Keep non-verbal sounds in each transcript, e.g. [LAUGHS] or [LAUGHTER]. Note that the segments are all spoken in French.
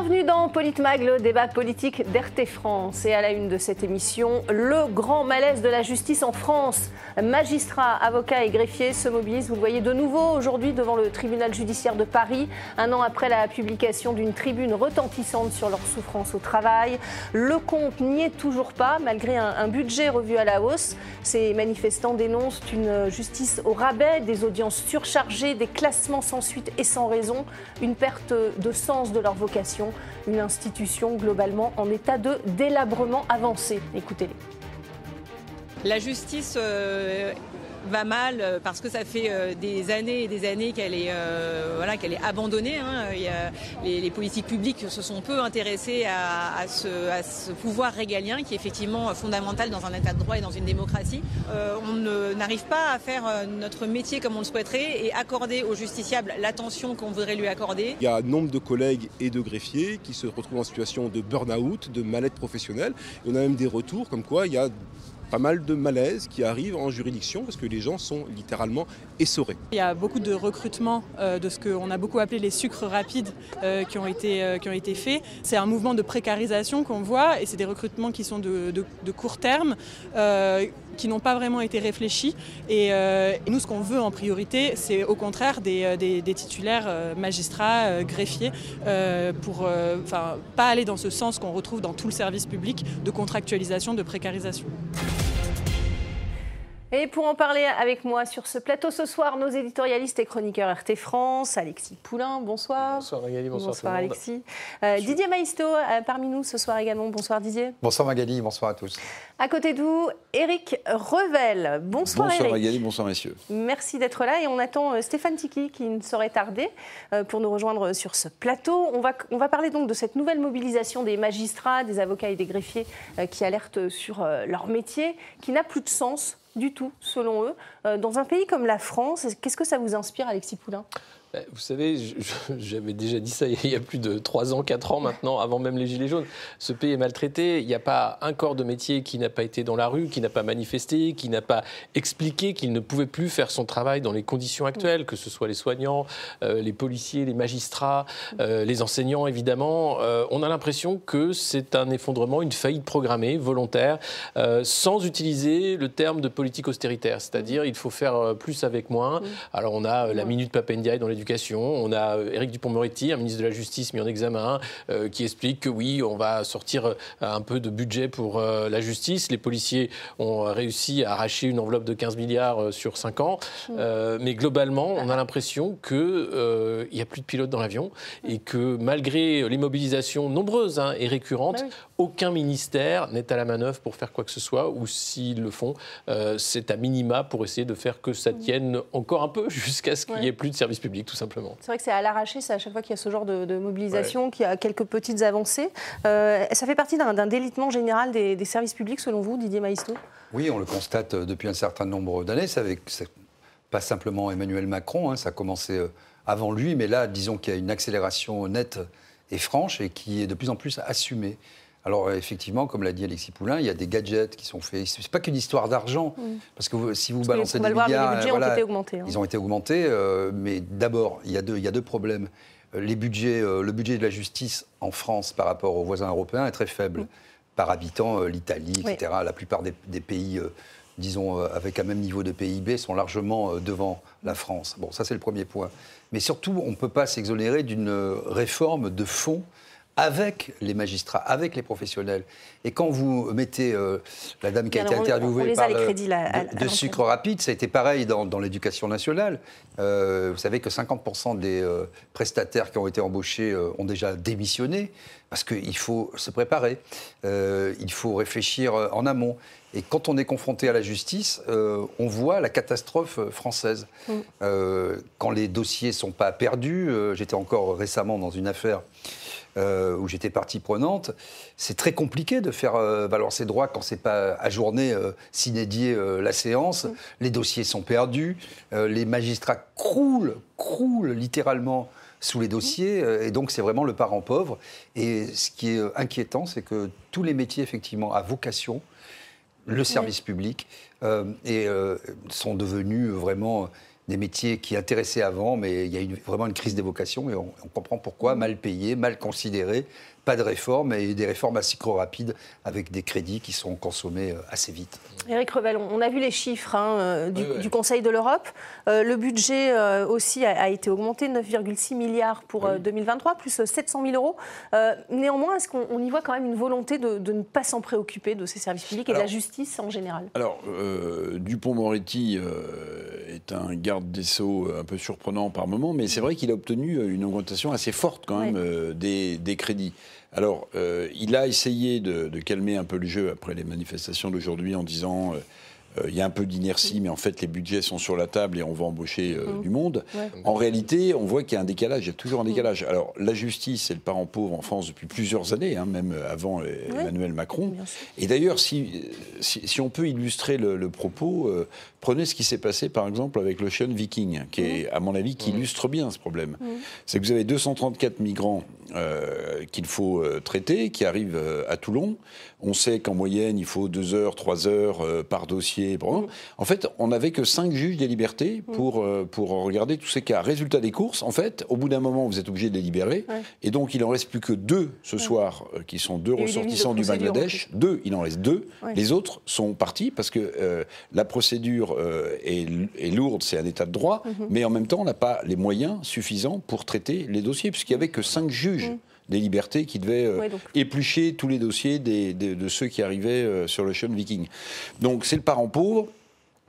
Bienvenue dans Politmag, le débat politique d'RT France. Et à la une de cette émission, le grand malaise de la justice en France. Magistrats, avocats et greffiers se mobilisent, vous le voyez de nouveau aujourd'hui devant le tribunal judiciaire de Paris, un an après la publication d'une tribune retentissante sur leur souffrance au travail. Le compte n'y est toujours pas, malgré un, un budget revu à la hausse. Ces manifestants dénoncent une justice au rabais, des audiences surchargées, des classements sans suite et sans raison, une perte de sens de leur vocation, une institution globalement en état de délabrement avancé. Écoutez-les. La justice euh, va mal euh, parce que ça fait euh, des années et des années qu'elle est, euh, voilà, qu'elle est abandonnée. Hein. Les, politiques publiques se sont peu intéressées à, ce, pouvoir régalien qui est effectivement fondamental dans un état de droit et dans une démocratie. On n'arrive pas à faire notre métier comme on le souhaiterait et accorder aux justiciables l'attention qu'on voudrait lui accorder. Il y a nombre de collègues et de greffiers qui se retrouvent en situation de burn-out, de mal-être professionnel. On a même des retours comme quoi il y a pas mal de malaise qui arrivent en juridiction parce que les gens sont littéralement essorés. Il y a beaucoup de recrutements euh, de ce qu'on a beaucoup appelé les sucres rapides euh, qui, ont été, euh, qui ont été faits. C'est un mouvement de précarisation qu'on voit et c'est des recrutements qui sont de court terme qui n'ont pas vraiment été réfléchis. Et, euh, et nous, ce qu'on veut en priorité, c'est au contraire des, des titulaires euh, magistrats, euh, greffiers, pour enfin pas aller dans ce sens qu'on retrouve dans tout le service public de contractualisation, de précarisation. Et pour en parler avec moi sur ce plateau ce soir, nos éditorialistes et chroniqueurs RT France, Alexis Poulain, bonsoir. Bonsoir Magali, bonsoir, bonsoir Alexis. Euh, Didier Maisto, euh, parmi nous ce soir également. Bonsoir Didier. Bonsoir Magali, bonsoir à tous. À côté de vous, Eric Revel. Bonsoir, bonsoir Eric. Magali, bonsoir messieurs. Merci d'être là et on attend euh, Stéphane Tiki qui ne saurait tarder pour nous rejoindre sur ce plateau. On va, on va parler donc de cette nouvelle mobilisation des magistrats, des avocats et des greffiers qui alertent sur leur métier, qui n'a plus de sens du tout, selon eux. Dans un pays comme la France, qu'est-ce que ça vous inspire, Alexis Poulain? Vous savez, [LAUGHS] j'avais déjà dit ça il y a plus de 3 ans, 4 ans maintenant, avant même les Gilets jaunes. Ce pays est maltraité. Il n'y a pas un corps de métier qui n'a pas été dans la rue, qui n'a pas manifesté, qui n'a pas expliqué qu'il ne pouvait plus faire son travail dans les conditions actuelles, que ce soit les soignants, euh, les policiers, les magistrats, euh, les enseignants, évidemment. Euh, on a l'impression que c'est un effondrement, une faillite programmée, volontaire, sans utiliser le terme de politique austéritaire. C'est-à-dire, il faut faire plus avec moins. Alors, on a la minute Papendiaï dans les on a euh, Éric Dupont-Moretti, un ministre de la Justice mis en examen, euh, qui explique que oui, on va sortir euh, un peu de budget pour euh, la justice. Les policiers ont réussi à arracher une enveloppe de 15 milliards sur 5 ans. Euh, mais globalement, on a l'impression qu'il n'y a plus de pilotes dans l'avion et que malgré les mobilisations nombreuses hein, et récurrentes, oui. Aucun ministère n'est à la manœuvre pour faire quoi que ce soit, ou s'ils le font, c'est à minima pour essayer de faire que ça tienne encore un peu [LAUGHS] jusqu'à ce qu'il n'y ait plus de service public tout simplement. C'est vrai que c'est à l'arraché, c'est à chaque fois qu'il y a ce genre de, de mobilisation, ouais. qu'il y a quelques petites avancées. Euh, ça fait partie d'un délitement général des, des, services publics, selon vous, Didier Maisto? Oui, on le constate depuis un certain nombre d'années. C'est pas simplement Emmanuel Macron, hein, ça a commencé avant lui, mais là, disons qu'il y a une accélération nette et franche et qui est de plus en plus assumée. Alors effectivement, comme l'a dit Alexis Poulain, il y a des gadgets qui sont faits. C'est pas qu'une histoire d'argent, mmh. parce que vous, si vous parce balancez des voir, milliards, les budgets voilà, ont été augmentés. Hein. Ils ont été augmentés, euh, mais d'abord, il, il, y a deux problèmes. Les budgets, euh, le budget de la justice en France par rapport aux voisins européens est très faible. Mmh. Par habitant, euh, l'Italie, etc. Oui. La plupart des, des pays, euh, disons, euh, avec un même niveau de PIB, sont largement euh, devant la France. Bon, ça c'est le premier point. Mais surtout, on ne peut pas s'exonérer d'une réforme de fond avec les magistrats, avec les professionnels. Et quand vous mettez euh, la dame qui a été interviewée par là, de, de sucre rapide, ça a été pareil dans, dans l'éducation nationale. Euh, vous savez que 50% des euh, prestataires qui ont été embauchés ont déjà démissionné parce qu'il faut se préparer, il faut réfléchir en amont. Et quand on est confronté à la justice, euh, on voit la catastrophe française. Mm. Euh, quand les dossiers ne sont pas perdus, euh, j'étais encore récemment dans une affaire euh, où j'étais partie prenante, c'est très compliqué de faire euh, valoir ses droits quand c'est pas ajourné, euh, s'inédier la séance. Mm. Les dossiers sont perdus, les magistrats croulent, croulent littéralement sous les dossiers, et donc c'est vraiment le parent pauvre. Et ce qui est inquiétant, c'est que tous les métiers, effectivement, à vocation, le service public, euh, et euh, sont devenus vraiment des métiers qui intéressaient avant, mais il y a une, vraiment une crise des vocations et on, on comprend pourquoi, mal payés, mal considérés, pas de réformes et des réformes assez trop rapides avec des crédits qui sont consommés euh, assez vite. Éric Revel, on a vu les chiffres hein, euh, du, Oui, oui. du Conseil de l'Europe. Euh, le budget euh, aussi a, a été augmenté, 9,6 milliards pour euh, 2023, plus euh, 700 000 euros. Euh, néanmoins, est-ce qu'on on y voit quand même une volonté de, de ne pas s'en préoccuper de ces services publics et de la justice en général? Alors, euh, Dupont-Moretti euh, est un garde des Sceaux un peu surprenant par moment, mais c'est vrai qu'il a obtenu une augmentation assez forte quand même euh, des crédits. Alors, euh, il a essayé de, calmer un peu le jeu après les manifestations d'aujourd'hui en disant euh, il y a un peu d'inertie, mais en fait les budgets sont sur la table et on va embaucher euh, du monde. Ouais. En réalité, on voit qu'il y a un décalage, il y a toujours un décalage. Alors, la justice, c'est le parent pauvre en France depuis plusieurs années, hein, même avant euh, Emmanuel Macron. Et d'ailleurs, si, si, si on peut illustrer le, le propos, euh, prenez ce qui s'est passé par exemple avec l'Ocean Viking, qui est, à mon avis, qui illustre bien ce problème. C'est que vous avez 234 migrants euh, qu'il faut euh, traiter, qui arrivent euh, à Toulon. On sait qu'en moyenne, il faut 2 heures, 3 heures euh, par dossier. Bon. En fait, on n'avait que 5 juges des libertés pour, euh, pour regarder tous ces cas. Résultat des courses, en fait, au bout d'un moment, vous êtes obligé de les libérer. Ouais. Et donc, il en reste plus que deux ce soir, euh, qui sont deux ressortissants du de Bangladesh. Deux, il en reste deux. Ouais. Les autres sont partis parce que la procédure est, est lourde, c'est un état de droit, Mhm. mais en même temps, on n'a pas les moyens suffisants pour traiter les dossiers, puisqu'il n'y avait que cinq juges des libertés qui devaient euh. Ouais, éplucher tous les dossiers des- des- de ceux qui arrivaient euh, sur le Sean Viking. Donc, c'est le parent pauvre.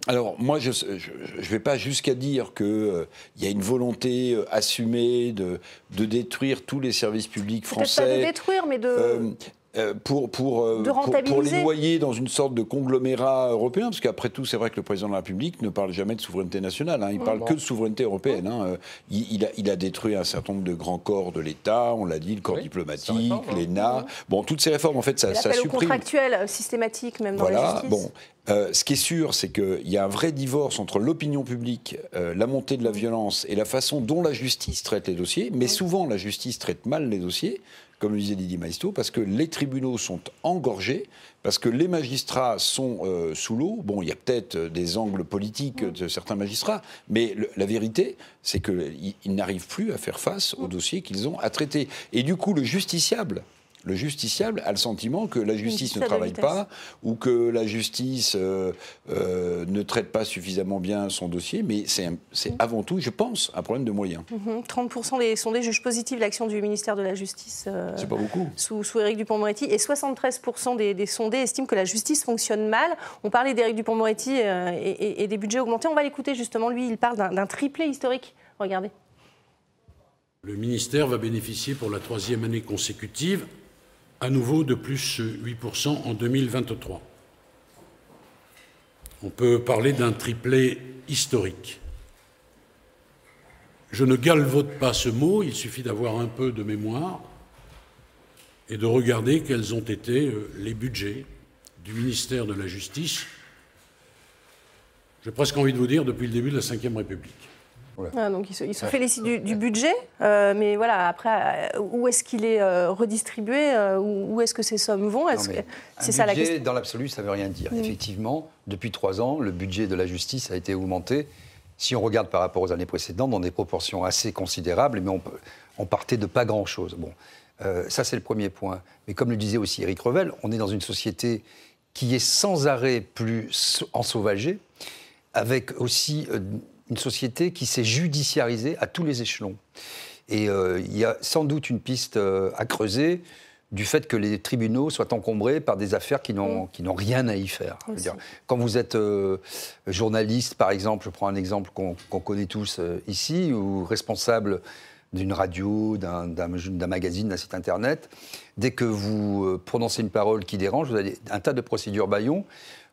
Alors moi, je ne vais pas jusqu'à dire qu'il y a une volonté euh, assumée de, de détruire tous les services publics Peut-être pas de français. détruire, mais de. Euh, pour, pour, euh, pour- pour, les noyer dans une sorte de conglomérat européen, parce qu'après tout, c'est vrai que le président de la République ne parle jamais de souveraineté nationale, hein, il parle que de souveraineté européenne. hein. Euh, Il, il a, il a détruit un certain nombre de grands corps de l'État, on l'a dit, le corps Oui, diplomatique, hein. l'ENA. Bon, toutes ces réformes, en fait, ça, ça supprime. contractuel systématique, même dans la Voilà, justice. bon. Euh, ce qui est sûr, c'est qu'il y a un vrai divorce entre l'opinion publique, euh, la montée de la violence et la façon dont la justice traite les dossiers. Mais souvent, la justice traite mal les dossiers, comme le disait Didier Maisto, parce que les tribunaux sont engorgés, parce que les magistrats sont euh, sous l'eau. Bon, il y a peut-être euh, des angles politiques de certains magistrats, mais la vérité, c'est qu'ils ils n'arrivent plus à faire face aux dossiers qu'ils ont à traiter. Et du coup, le justiciable. Le justiciable a le sentiment que la justice ne travaille pas, ou que la justice euh, euh, ne traite pas suffisamment bien son dossier, mais c'est c'est avant tout, je pense, un problème de moyens. Mhm. 30% des sondés jugent positif l'action du ministère de la Justice euh, C'est pas beaucoup. sous, sous Éric Dupont-Moretti et 73% des, des sondés estiment que la justice fonctionne mal. On parlait d'Éric Dupont-Moretti euh, et, et- et des budgets augmentés. On va l'écouter justement. Lui, il parle d'un d'un triplé historique. Regardez. Le ministère va bénéficier pour la troisième année consécutive à nouveau de plus 8% en 2023. On peut parler d'un triplé historique. Je ne galvaude pas ce mot, il suffit d'avoir un peu de mémoire et de regarder quels ont été euh, les budgets du ministère de la Justice, j'ai presque envie de vous dire depuis le début de la Ve République. Ah, donc il se, il se félicite du, du budget, euh, mais voilà, après, euh, où est-ce qu'il est euh, redistribué euh, Où, est-ce que ces sommes vont? C'est ça la budget, question. Dans l'absolu, ça ne veut rien dire. Effectivement, depuis trois ans, le budget de la justice a été augmenté. Si on regarde par rapport aux années précédentes, dans des proportions assez considérables, mais on, peut- on partait de pas grand-chose. Bon, ça c'est le premier point. Mais comme le disait aussi Éric Revel, on est dans une société qui est sans arrêt plus sau- ensauvagée, avec aussi une société qui s'est judiciarisée à tous les échelons. Et euh, il y a sans doute une piste euh, à creuser du fait que les tribunaux soient encombrés par des affaires qui n'ont qui n'ont rien à y faire. Dire, quand vous êtes euh, journaliste, par exemple, je prends un exemple qu'on connaît tous ici, ou responsable d'une radio, d'un magazine, d'un site internet, dès que vous prononcez une parole qui dérange, vous avez un tas de procédures baillons.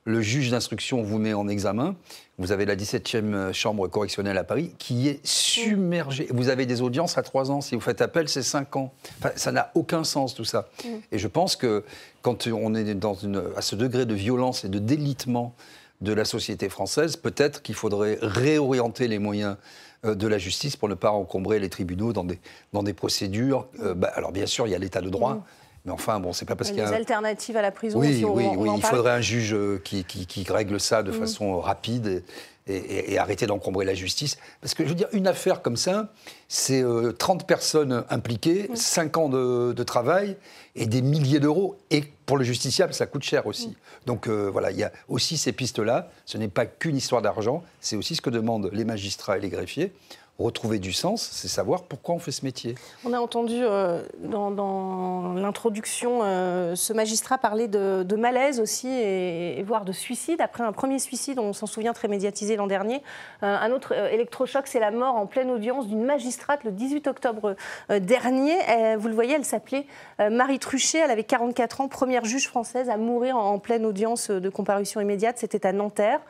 Le juge d'instruction vous met en examen. Vous avez la 17e chambre correctionnelle à Paris qui est submergée. Vous avez des audiences à 3 ans. Si vous faites appel, c'est 5 ans. Enfin, ça n'a aucun sens tout ça. Et je pense que quand on est dans une, à ce degré de violence et de délitement de la société française, peut-être qu'il faudrait réorienter les moyens euh, de la justice pour ne pas encombrer les tribunaux dans des, dans des procédures. Euh, bah, alors bien sûr, il y a l'état de droit, mais enfin, bon, c'est pas parce qu'il y a... un- alternatives à la prison Oui, aussi, oui, on oui. il parle. faudrait un juge euh, qui, qui- qui règle ça de façon rapide et, arrêter d'encombrer la justice. Parce que je veux dire, une affaire comme ça, c'est 30 personnes impliquées, 5 ans de, travail et des milliers d'euros. Et pour le justiciable, ça coûte cher aussi. Donc voilà, il y a aussi ces pistes-là. Ce n'est pas qu'une histoire d'argent, c'est aussi ce que demandent les magistrats et les greffiers retrouver du sens, c'est savoir pourquoi on fait ce métier. On a entendu euh, dans, l'introduction euh, ce magistrat parler de, malaise aussi et, voire de suicide. Après un premier suicide, on s'en souvient très médiatisé l'an dernier. Euh, un autre électrochoc, c'est la mort en pleine audience d'une magistrate le 18 octobre dernier. vous le voyez, elle s'appelait Marie Truchet, elle avait 44 ans, première juge française à mourir en, pleine audience de comparution immédiate. C'était à Nanterre.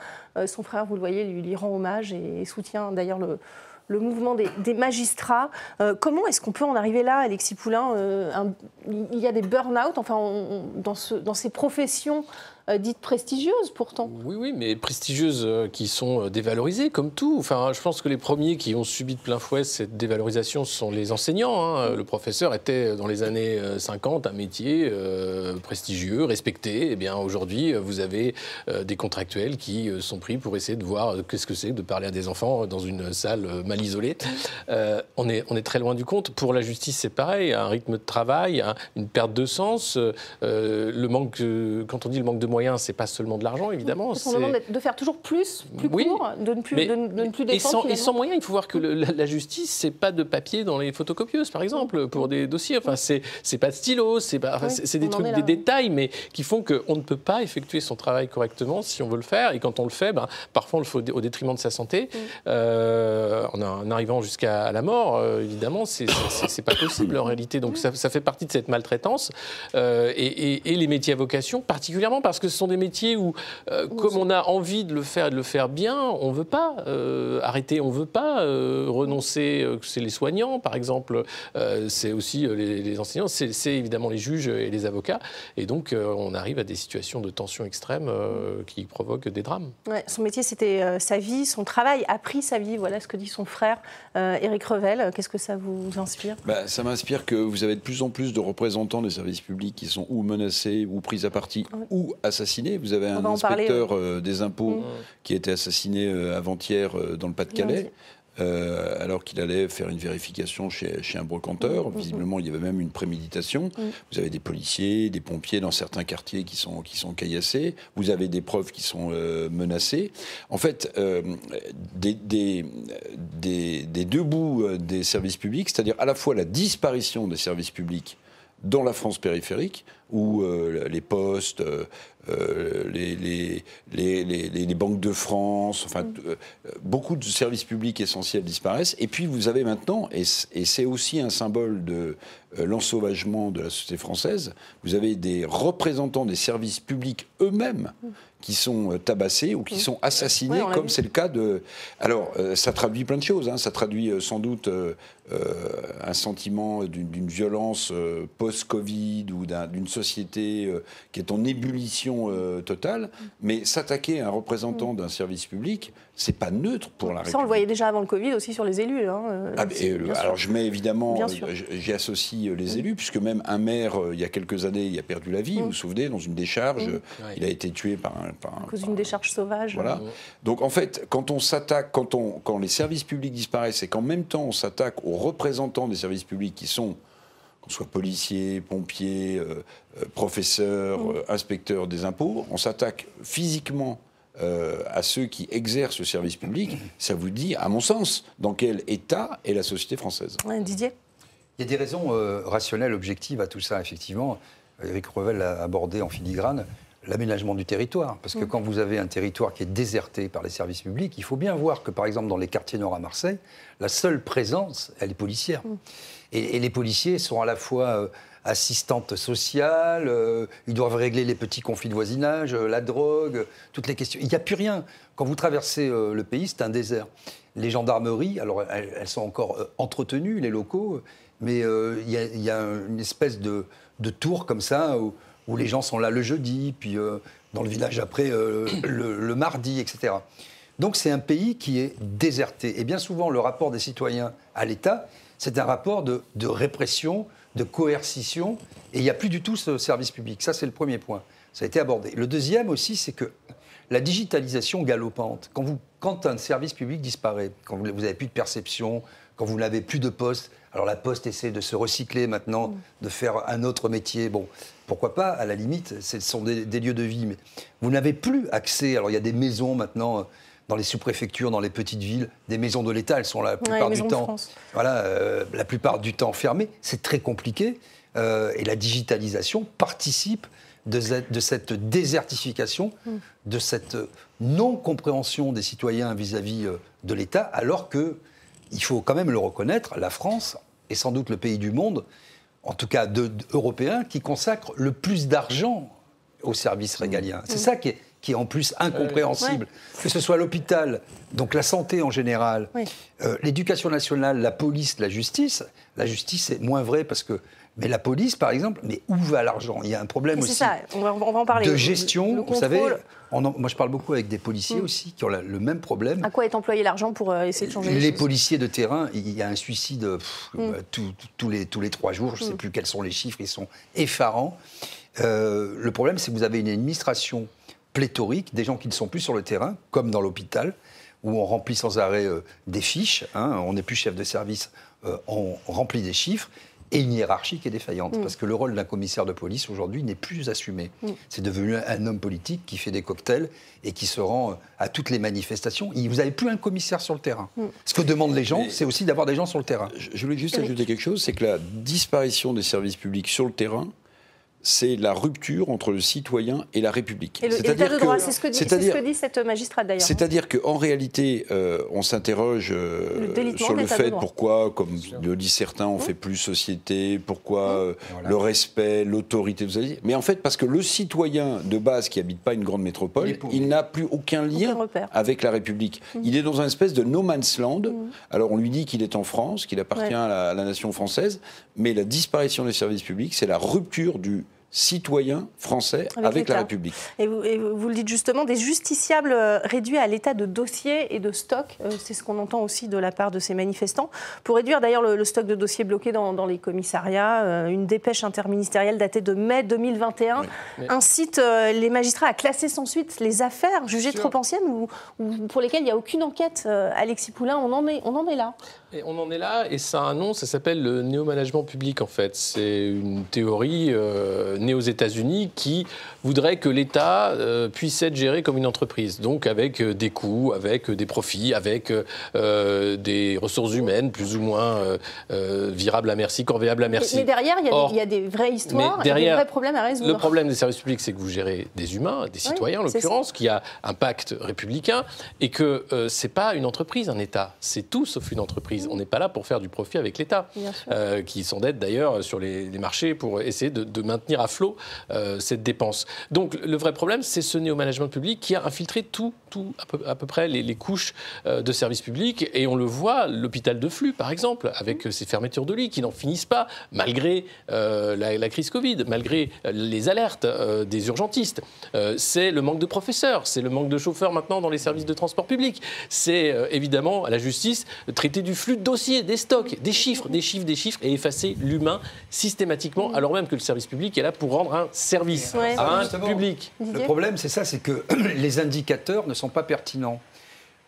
son frère, vous le voyez, lui, lui rend hommage et soutient d'ailleurs le le mouvement des, magistrats. Euh, comment est-ce qu'on peut en arriver là, Alexis Poulain euh, Il y a des burn-out, enfin, dans, ces professions dites prestigieuses pourtant. Oui, oui, mais prestigieuses euh, qui sont euh, dévalorisées comme tout. Enfin, je pense que les premiers qui ont subi de plein fouet cette dévalorisation sont les enseignants. Hein. Le professeur était dans les années 50 un métier prestigieux, respecté. Eh bien, aujourd'hui, vous avez des contractuels qui sont pris pour essayer de voir qu'est-ce que c'est de parler à des enfants dans une salle mal isolée. on, est, on est très loin du compte. Pour la justice, c'est pareil. Un rythme de travail, une perte de sens, le manque, quand on dit le manque de c'est pas seulement de l'argent, évidemment. C'est de faire toujours plus, plus court, de ne plus, de, ne plus et sans, et sans, moyens, il faut voir que la, justice, c'est pas de papier dans les photocopieuses, par exemple, pour des dossiers. Enfin, c'est pas de stylo, c'est c'est des trucs, des détails, mais qui font qu'on ne peut pas effectuer son travail correctement si on veut le faire. Et quand on le fait, ben, parfois on le fait au détriment de sa santé, euh, en, arrivant jusqu'à la mort. Euh, évidemment, c'est pas [COUGHS] possible en réalité. Donc ça, ça, fait partie de cette maltraitance. Euh, et, et les métiers à vocation, particulièrement parce que ce sont des métiers où, euh, comme on a envie de le faire et de le faire bien, on ne veut pas euh, arrêter, on ne veut pas euh, renoncer. c'est les soignants, par exemple, c'est aussi les, enseignants, c'est évidemment les juges et les avocats. Et donc, on arrive à des situations de tension extrême qui provoquent des drames. son métier, c'était sa vie, son travail a pris sa vie. Voilà ce que dit son frère, Éric Revel. Qu'est-ce que ça vous inspire? Bah, Ça m'inspire que vous avez de plus en plus de représentants des services publics qui sont ou menacés, ou pris à partie, ou assassinés. Vous avez un inspecteur euh, des impôts mm. qui a été assassiné euh, avant-hier euh, dans le Pas-de-Calais. alors qu'il allait faire une vérification chez, chez un brocanteur. Mm, mm, Visiblement, il y avait même une préméditation. Vous avez des policiers, des pompiers dans certains quartiers qui sont, qui sont caillassés. Vous avez des preuves qui sont menacées. En fait, des, des, des, des, deux bouts des services publics, c'est-à-dire à la fois la disparition des services publics dans la France périphérique, où les postes, euh, les, les, les, banques de France, enfin, mm. euh, beaucoup de services publics essentiels disparaissent. Et puis vous avez maintenant, et, c'est aussi un symbole de euh, l'ensauvagement de la société française, vous avez des représentants des services publics eux-mêmes qui sont tabassés ou qui mm. sont assassinés, comme c'est le cas de... Alors, ça traduit plein de choses, hein. ça traduit sans doute un sentiment d'une violence post-Covid ou d'une société qui est en ébullition euh, totale, mais s'attaquer à un représentant d'un service public, c'est pas neutre pour la République. Ça, on le voyait déjà avant le Covid aussi sur les élus. Hein, euh, ah, euh, alors, je mets évidemment, j'y associe les élus, puisque même un maire, il y a quelques années, il a perdu la vie, vous vous souvenez, dans une décharge, il a été tué par un. Par à cause d'une décharge sauvage. Voilà. Donc, en fait, quand on s'attaque, quand, on, quand les services publics disparaissent et qu'en même temps on s'attaque aux représentants des services publics qui sont qu'on soit policiers, pompiers, euh, euh, professeurs, mm. euh, inspecteurs des impôts, on s'attaque physiquement à ceux qui exercent le service public, ça vous dit, à mon sens, dans quel état est la société française. Didier? Il y a des raisons rationnelles, objectives à tout ça, effectivement. Eric Revel a abordé en filigrane l'aménagement du territoire. Parce que mm. quand vous avez un territoire qui est déserté par les services publics, il faut bien voir que, par exemple, dans les quartiers nord à Marseille, la seule présence, elle est policière. Mm. Et, les policiers sont à la fois euh, assistantes sociales, euh, ils doivent régler les petits conflits de voisinage, euh, la drogue, toutes les questions. Il n'y a plus rien. Quand vous traversez le pays, c'est un désert. Les gendarmeries, alors elles, sont encore entretenues, les locaux, mais il y, a une espèce de, tour comme ça où, les gens sont là le jeudi, puis dans le village après le, mardi, etc. Donc c'est un pays qui est déserté. Et bien souvent, le rapport des citoyens à l'État, c'est un rapport de, répression, de coercition, et il n'y a plus du tout ce service public. Ça, c'est le premier point. Ça a été abordé. Le deuxième aussi, c'est que la digitalisation galopante, quand, vous, quand un service public disparaît, quand vous n'avez plus de perception, quand vous n'avez plus de poste, alors la poste essaie de se recycler maintenant, de faire un autre métier. Bon, pourquoi pas, à la limite, ce sont des, des lieux de vie. Mais vous n'avez plus accès. Alors il y a des maisons maintenant dans les sous-préfectures, dans les petites villes, des maisons de l'État, elles sont la plupart du temps, voilà, euh, la plupart du temps fermées. C'est très compliqué. euh, et la digitalisation participe de, cette- de cette désertification, de cette non-compréhension des citoyens vis-à-vis euh, de l'État, alors que, il faut quand même le reconnaître, la France est sans doute le pays du monde, en tout cas de, de- européen, qui consacre le plus d'argent aux services régaliens. C'est ça qui est, qui est en plus incompréhensible. Que ce soit l'hôpital, donc la santé en général, Oui. euh, l'éducation nationale, la police, la justice. La justice, c'est moins vrai parce que. Mais la police, par exemple, mais où va l'argent? Il y a un problème C'est aussi ça, on va, on va en parler. de Le- gestion. le vous savez, en- moi je parle beaucoup avec des policiers Mm. aussi qui ont la- le même problème. À quoi est employé l'argent pour euh, essayer de changer les, Les policiers de terrain, il y a un suicide pff, Mm. euh, tous- les, tous les trois jours, je ne sais plus quels sont les chiffres, ils sont effarants. Euh, le problème, c'est que vous avez une administration pléthorique, des gens qui ne sont plus sur le terrain, comme dans l'hôpital, où on remplit sans arrêt euh, des fiches, hein, on n'est plus chef de service, euh, on remplit des chiffres, et une hiérarchie qui est défaillante. Mm. Parce que le rôle d'un commissaire de police aujourd'hui n'est plus assumé. C'est devenu un homme politique qui fait des cocktails et qui se rend euh, à toutes les manifestations. Et Vous n'avez plus un commissaire sur le terrain. Ce que demandent les gens, Mais- c'est aussi d'avoir des gens sur le terrain. Je je voulais juste Eric. ajouter quelque chose, c'est que la disparition des services publics sur le terrain, c'est la rupture entre le citoyen et la République. Et l'état de que- droit, c'est ce que dit, c'est ce c'est-à-dire- que dit cette magistrate d'ailleurs. hein. C'est-à-dire qu'en réalité, euh, on s'interroge euh, sur le fait pourquoi, comme le disent certains, on fait plus société, pourquoi euh, le respect, l'autorité, vous savez. Mais en fait, parce que le citoyen de base qui habite pas une grande métropole, il n'a plus aucun lien Aucun avec la République. Il est dans un espèce de no man's land. Alors on lui dit qu'il est en France, qu'il appartient Ouais. à, la, à la nation française, mais la disparition des services publics, c'est la rupture du citoyen français Avec avec, la. République. Et vous, et vous- vous le dites justement, des justiciables euh, réduits à l'état de dossiers et de stock, euh, c'est ce qu'on entend aussi de la part de ces manifestants. Pour réduire d'ailleurs le, le stock de dossiers bloqués dans, dans les commissariats, euh, une dépêche interministérielle datée de mai 2021 Mais- incite les magistrats à classer sans suite les affaires jugées trop anciennes ou, ou pour lesquelles il n'y a aucune enquête. Alexis Poulain, on en est, on en est là. Et on en est là, et ça a un nom, ça s'appelle le néo-management public en fait. C'est une théorie euh, née aux États-Unis qui voudrait que l'État euh, puisse être géré comme une entreprise, donc avec euh, des coûts, avec des profits, avec euh, des ressources humaines plus ou moins virables à merci, corvéables à merci. Mais, mais derrière, il y, a Or, des, il y a des vraies histoires mais et des derrière, vrais problèmes à résoudre. Le problème des services publics, c'est que vous gérez des humains, des citoyens en l'occurrence, qui a un pacte républicain, et que c'est pas une entreprise, un État. C'est tout sauf une entreprise. On n'est pas là pour faire du profit avec l'État, euh, qui s'endette d'ailleurs sur les, les marchés pour essayer de, de maintenir à flot euh, cette dépense. Donc le vrai problème, c'est ce néo-management public qui a infiltré tout, tout à, peu, à peu près les, les couches euh, de services publics, et on le voit, l'hôpital de flux, par exemple, avec ces fermetures de lits qui n'en finissent pas, malgré la, la crise Covid, malgré les alertes des urgentistes. C'est le manque de professeurs, c'est le manque de chauffeurs maintenant dans les services de transport public. C'est évidemment à la justice traiter du flux de dossiers, des stocks, des chiffres, des chiffres, des chiffres, et effacer l'humain systématiquement, alors même que le service public est là pour rendre un service Ouais. à un Justement. public. Le problème, c'est ça, c'est que [CLEARS THROAT] les indicateurs ne sont pas pertinents.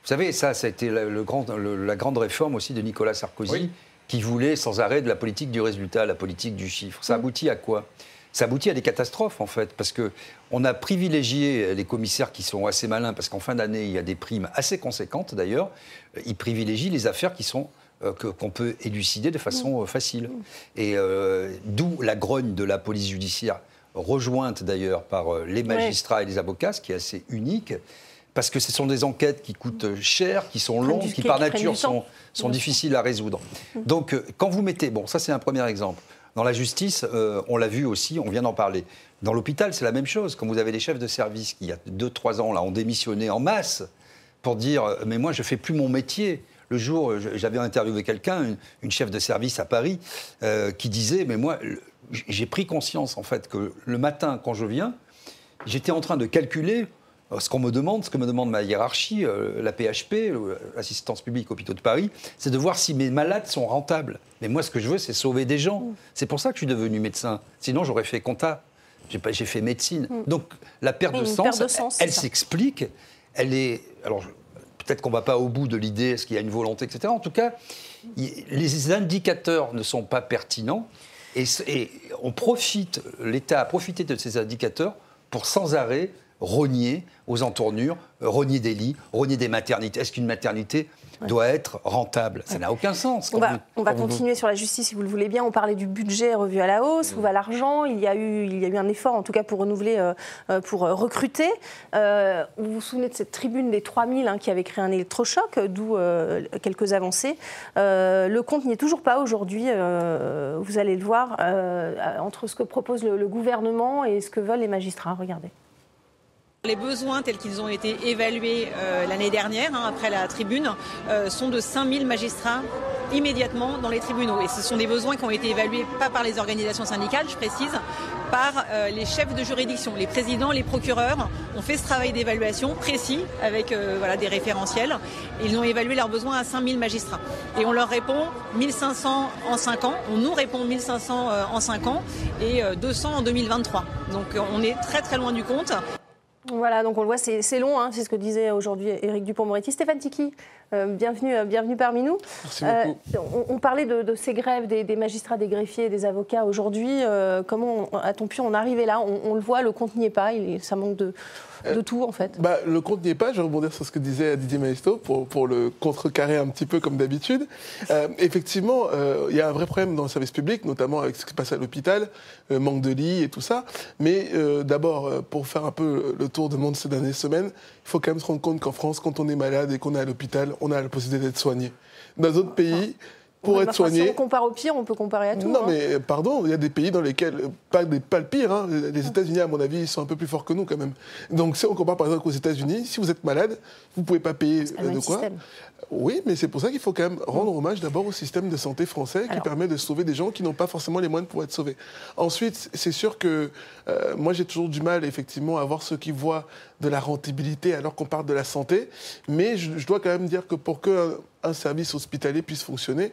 Vous savez, ça, ça a été la, le grand- le- la grande réforme aussi de Nicolas Sarkozy, Oui. qui voulait sans arrêt de la politique du résultat, la politique du chiffre. Mm. Ça aboutit à quoi? Ça aboutit à des catastrophes, en fait, parce que on a privilégié les commissaires qui sont assez malins, parce qu'en fin d'année, il y a des primes assez conséquentes, d'ailleurs. Ils privilégient les affaires qui sont euh, qu'on peut élucider de façon euh, facile. Et euh, d'où la grogne de la police judiciaire, rejointe d'ailleurs par les magistrats et les avocats, ce qui est assez unique, parce que ce sont des enquêtes qui coûtent cher, qui sont longues, qui par nature sont, sont difficiles à résoudre. Donc euh, quand vous mettez, bon ça c'est un premier exemple, dans la justice, euh, on l'a vu aussi, on vient d'en parler. Dans l'hôpital, c'est la même chose. Quand vous avez des chefs de service qui, il y a 2-3 ans, là, ont démissionné en masse pour dire euh, Mais moi, je fais plus mon métier. Le jour, euh, j'avais interviewé quelqu'un, une, chef de service à Paris, qui disait Mais moi, j'ai pris conscience, en fait, que le matin, quand je viens, j'étais en train de calculer ce qu'on me demande, ce que me demande ma hiérarchie, euh, la PHP, euh, l'assistance publique hôpitaux de Paris, c'est de voir si mes malades sont rentables. Mais moi, ce que je veux, c'est sauver des gens. C'est pour ça que je suis devenu médecin. Sinon, j'aurais fait compta. j'ai pas- j'ai fait médecine. Donc la perte Oui, de sens, perte de sens, elle s'explique. Elle est. Alors peut-être qu'on va pas au bout de l'idée, est-ce qu'il y a une volonté, etc. En tout cas, les indicateurs ne sont pas pertinents et on profite, l'État a profité de ces indicateurs pour sans arrêt rogner aux entournures, rogner des lits, rogner des maternités. Est-ce qu'une maternité doit être rentable? Ça n'a aucun sens. On va, vous- on va quand vous- continuer sur la justice si vous le voulez bien. On parlait du budget revu à la hausse. Où va l'argent? Il, y a eu, il y a eu un effort, en tout cas, pour renouveler, euh, euh, pour euh, recruter. Euh, vous vous souvenez de cette tribune des 3000 hein, qui avait créé un électrochoc, d'où euh, quelques avancées. Euh, le compte n'y est toujours pas aujourd'hui. euh, vous allez le voir, euh, entre ce que propose le, le gouvernement et ce que veulent les magistrats. Regardez. Les besoins tels qu'ils ont été évalués euh, l'année dernière, hein, après la tribune, euh, sont de 5000 magistrats immédiatement dans les tribunaux. Et ce sont des besoins qui ont été évalués pas par les organisations syndicales, je précise, par euh, les chefs de juridiction. Les présidents, les procureurs ont fait ce travail d'évaluation précis avec voilà, des référentiels. Ils ont évalué leurs besoins à 5000 magistrats. Et on leur répond 1500 en 5 ans, on nous répond 1500 euh, en 5 ans et euh, 200 en 2023. Donc on est très très loin du compte. Voilà, donc on le voit, c'est c'est long, hein, c'est ce que disait aujourd'hui Éric Dupont-Moretti. Stéphane Tiki, euh, bienvenue, euh, bienvenue parmi nous. Merci Euh, on, on parlait de, de ces grèves des, des magistrats, des greffiers, des avocats aujourd'hui. Comment on- a-t-on pu en arriver là? On, on le voit, le compte n'y est pas, il ça manque de, de tout en fait. Bah, le compte n'y est pas, je vais rebondir sur ce que disait Didier Maisto pour, pour le contrecarrer un petit peu comme d'habitude. Euh, effectivement, euh, il y a un vrai problème dans le service public, notamment avec ce qui se passe à l'hôpital, euh, manque de lits et tout ça. Mais euh, d'abord, euh, pour faire un peu le tour du monde ces dernières semaines, il faut quand même se rendre compte qu'en France, quand on est malade et qu'on est à l'hôpital, on a la possibilité d'être soigné. Dans d'autres pays, pour être bah, soigné... Si on compare au pire, on peut comparer à tout. Non, hein. mais euh, pardon, il y a des pays dans lesquels, pas, des, pas le pire, hein, les États-Unis, à mon avis, ils sont un peu plus forts que nous quand même. Donc, si on compare par exemple aux États-Unis, si vous êtes malade, vous ne pouvez pas payer euh, de quoi. système. Oui, mais c'est pour ça qu'il faut quand même rendre hommage d'abord au système de santé français qui Alors. permet de sauver des gens qui n'ont pas forcément les moyens pouvoir être sauvés. Ensuite, c'est sûr que euh, moi j'ai toujours du mal effectivement à voir ceux qui voient de la rentabilité alors qu'on parle de la santé, mais je, je dois quand même dire que pour qu'un un service hospitalier puisse fonctionner,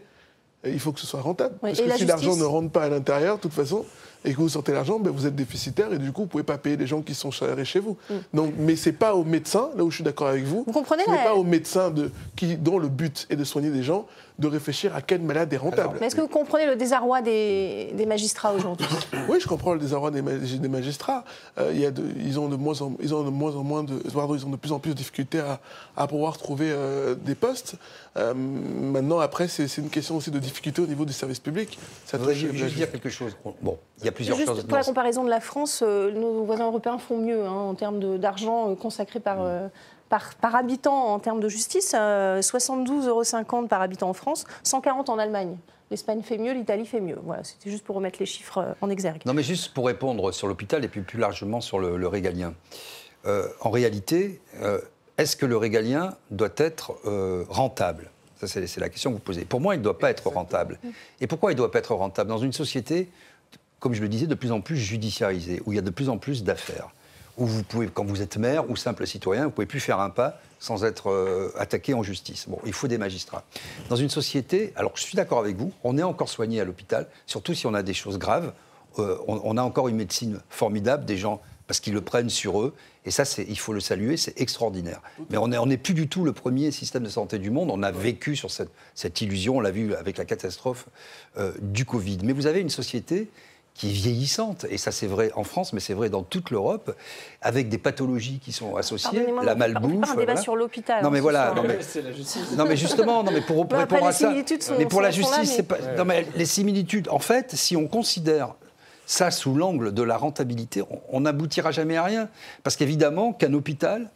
euh, il faut que ce soit rentable. Oui, Parce que la si l'argent ne rentre pas à l'intérieur, de toute façon, et que vous sortez l'argent, ben vous êtes déficitaire et du coup, vous ne pouvez pas payer les gens qui sont salariés chez vous. Donc, mais ce n'est pas aux médecins, là où je suis d'accord avec vous, Mm. Vous comprenez ce n'est la- pas aux médecins de, qui, dont le but est de soigner des gens, de réfléchir à quel malade est rentable. Mais est-ce que vous comprenez le désarroi des, des magistrats aujourd'hui [COUGHS] Oui, je comprends le désarroi des, ma- des magistrats. Euh, il y a de- ils, ont de moins en, ils ont de moins en moins de, pardon, ils ont de plus en plus de difficultés à, à pouvoir trouver euh, des postes. Euh, maintenant, après, c'est une question aussi de difficulté au niveau du service public. Ça Je voudrais juste ju- dire quelque chose. Bon, il y a plusieurs Juste choses. pour la comparaison de la France, euh, nos voisins européens font mieux hein, en termes d'argent consacré par, euh, par, par habitant en termes de justice. euh, 72,50 euros par habitant en France, 140 en Allemagne. L'Espagne fait mieux, l'Italie fait mieux. Voilà, c'était juste pour remettre les chiffres euh, en exergue. Non, mais juste pour répondre sur l'hôpital et puis plus largement sur le, le régalien. Euh, en réalité, euh, est-ce que le régalien doit être euh, rentable? Ça, c'est c'est la question que vous posez. Pour moi, il ne doit pas être rentable. Et pourquoi il ne doit pas être rentable? Dans une société, comme je le disais, de plus en plus judiciarisée, où il y a de plus en plus d'affaires, où vous pouvez, quand vous êtes maire ou simple citoyen, vous ne pouvez plus faire un pas sans être euh, attaqué en justice. Bon, il faut des magistrats. Dans une société, alors je suis d'accord avec vous, on est encore soigné à l'hôpital, surtout si on a des choses graves. Euh, on, a encore une médecine formidable, des gens parce qu'ils le prennent sur eux. Et ça, il faut le saluer, c'est extraordinaire. Mais on n'est plus du tout le premier système de santé du monde. On a vécu sur cette, cette illusion, on l'a vu avec la catastrophe euh, du Covid. Mais vous avez une société qui est vieillissante, et ça c'est vrai en France, mais c'est vrai dans toute l'Europe, avec des pathologies qui sont associées, la on malbouffe. débat voilà. sur l'hôpital. Non hein, mais voilà, non mais, C'est la justice. non mais justement, non mais pour, répondre les à ça, similitudes sont- mais pour la justice, mais- c'est pas. Non mais les similitudes, en fait, si on considère ça sous l'angle de la rentabilité, on- n'aboutira jamais à rien, parce qu'évidemment qu'un hôpital,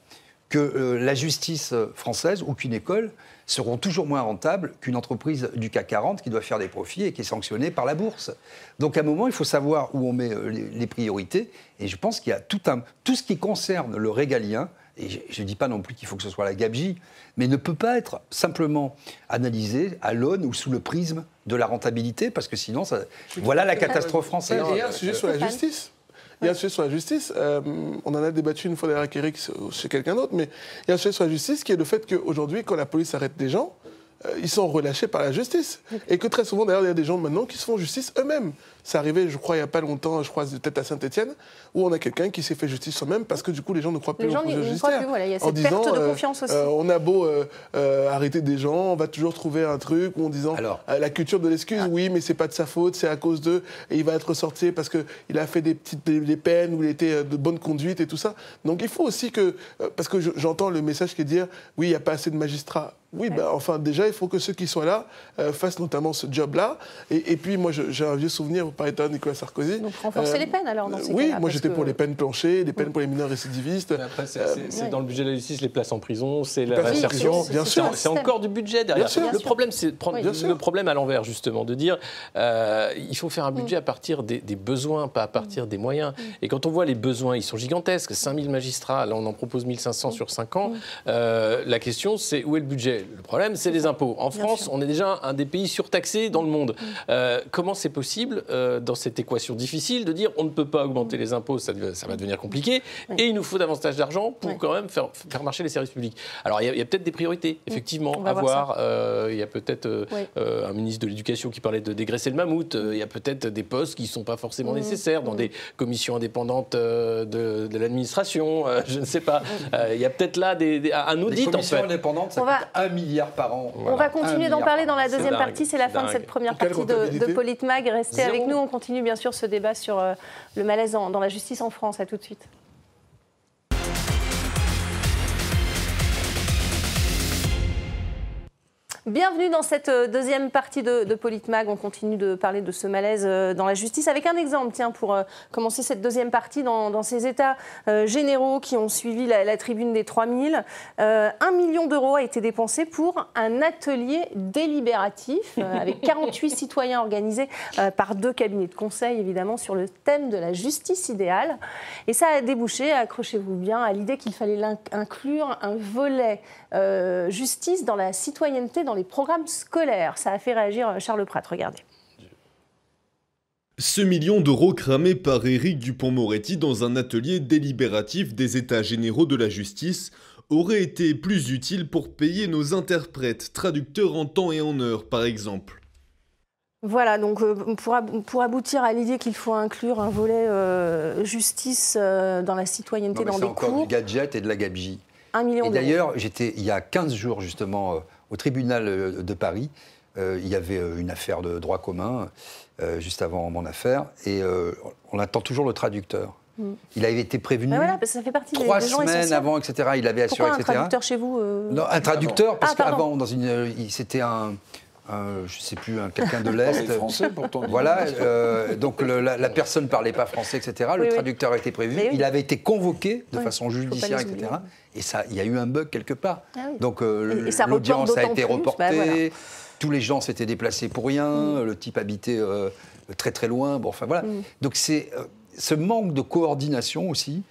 que euh, la justice française ou qu'une école seront toujours moins rentables qu'une entreprise du CAC 40 qui doit faire des profits et qui est sanctionnée par la bourse. Donc à un moment, il faut savoir où on met euh, les, priorités. Et je pense qu'il y a tout, un, tout ce qui concerne le régalien, et je ne dis pas non plus qu'il faut que ce soit la gabegie, mais ne peut pas être simplement analysé à l'aune ou sous le prisme de la rentabilité, parce que sinon, ça, voilà la catastrophe française. Et il y a un sujet sur la justice. Il y a un sujet sur la justice. euh, on en a débattu une fois derrière Eric chez quelqu'un d'autre, mais il y a un sujet sur la justice qui est le fait qu'aujourd'hui, quand la police arrête des gens, euh, ils sont relâchés par la justice. Et que très souvent, d'ailleurs, il y a des gens maintenant qui se font justice eux-mêmes. C'est arrivé, je crois, il n'y a pas longtemps, je crois, peut-être à Saint-Etienne, où on a quelqu'un qui s'est fait justice soi-même parce que du coup, les gens ne croient plus Les gens plus, voilà, il y a En cette disant, perte de euh, confiance aussi. euh, on a beau euh, euh, arrêter des gens, on va toujours trouver un truc où en disant Alors. euh, la culture de l'excuse, oui, mais c'est pas de sa faute, c'est à cause d'eux, et il va être sorti parce qu'il a fait des petites des, des peines où il était euh, de bonne conduite et tout ça. Donc il faut aussi que, euh, parce que je- j'entends le message qui est de dire, oui, il n'y a pas assez de magistrats. Oui, ben, enfin, déjà, il faut que ceux qui soient là euh, fassent notamment ce job-là. Et, et puis, moi, j'ai un vieux souvenir, vous parlez de Nicolas Sarkozy. Donc renforcer Euh, les peines alors dans ces Oui, moi j'étais que- pour les peines planchées, les peines pour les mineurs récidivistes. Mais Après, c'est Euh, dans le budget de la justice, les places en prison, c'est la réinsertion. bien C'est- sûr. C'est encore du budget derrière. Bien sûr. Le Bien problème, c'est de prendre Oui. Le problème à l'envers, justement, de dire euh, il faut faire un budget à partir des, des besoins, pas à partir des moyens. Et quand on voit les besoins, ils sont gigantesques. 5000 magistrats, là on en propose 1500 sur 5 ans. Euh, la question, c'est où est le budget? Le problème, c'est les impôts. En Bien France, sûr. on est déjà un des pays surtaxés dans le monde. Euh, comment c'est possible, euh, dans cette équation difficile, de dire on ne peut pas augmenter les impôts, ça, va devenir compliqué, Oui. et il nous faut davantage d'argent pour Oui. quand même faire, faire marcher les services publics. Alors il y a, peut-être des priorités, effectivement, à voir. Euh, il y a peut-être euh, Oui. euh, un ministre de l'Éducation qui parlait de dégraisser le mammouth. Euh, il y a peut-être des postes qui ne sont pas forcément Mmh. nécessaires dans Mmh. des commissions indépendantes euh, de, de l'administration. euh, je ne sais pas. Euh, il y a peut-être là des- des- un audit en commissions fait. indépendantes, ça On va- coûte milliard par an. On va continuer d'en parler dans la deuxième partie. C'est la fin de cette première partie de, de Politmag. Restez Zéro. avec nous. On continue bien sûr ce débat sur euh, le malaise dans, dans la justice en France. À tout de suite. Bienvenue dans cette euh, deuxième partie de, de Politmag. On continue de parler de ce malaise euh, dans la justice avec un exemple, tiens, pour euh, commencer cette deuxième partie dans, dans ces états généraux qui ont suivi la, la tribune des 3000. Euh, un million d'euros a été dépensé pour un atelier délibératif avec [LAUGHS] 48 citoyens organisés par deux cabinets de conseil, évidemment, sur le thème de la justice idéale. Et ça a débouché, accrochez-vous bien, à l'idée qu'il fallait inclure un volet euh, justice dans la citoyenneté dans les programmes scolaires. Ça a fait réagir euh, Charles Pratt, regardez. Ce million d'euros cramé par Éric Dupont-Moretti dans un atelier délibératif des États généraux de la justice aurait été plus utile pour payer nos interprètes, traducteurs en temps et en heure par exemple. Voilà, donc euh, pour, ab- pour aboutir à l'idée qu'il faut inclure un volet euh, justice euh, dans la citoyenneté Non, mais dans c'est des encore cours, du gadget et de la gabegie. un million Et d'euros. d'ailleurs, j'étais il y a 15 jours justement euh, au tribunal euh, de Paris. Euh, il y avait euh, une affaire de droit commun juste avant mon affaire et on attend toujours le traducteur. Mm. Il avait été prévenu voilà, ça fait partie trois des gens semaines essentiels. avant, etc. Il avait assuré, Pourquoi un etc. traducteur chez vous euh, Non, un traducteur parce Ah, qu'avant, dans une, c'était un, un- je sais plus, un quelqu'un de l'est. [LAUGHS] Les Français, pourtant. Voilà, euh, donc le- la, la personne ne parlait pas français, etc. Le Oui, traducteur a été prévu. Oui. Il avait été convoqué de Oui, façon judiciaire, etc. Et ça, il y a eu un bug quelque part. Ah oui. Donc euh, l'audience a été plus, reportée. bah voilà. Mm. Tous les gens s'étaient déplacés pour rien. Le type habitait euh, très très loin. Bon, enfin voilà. Mm. Donc c'est euh, ce manque de coordination aussi.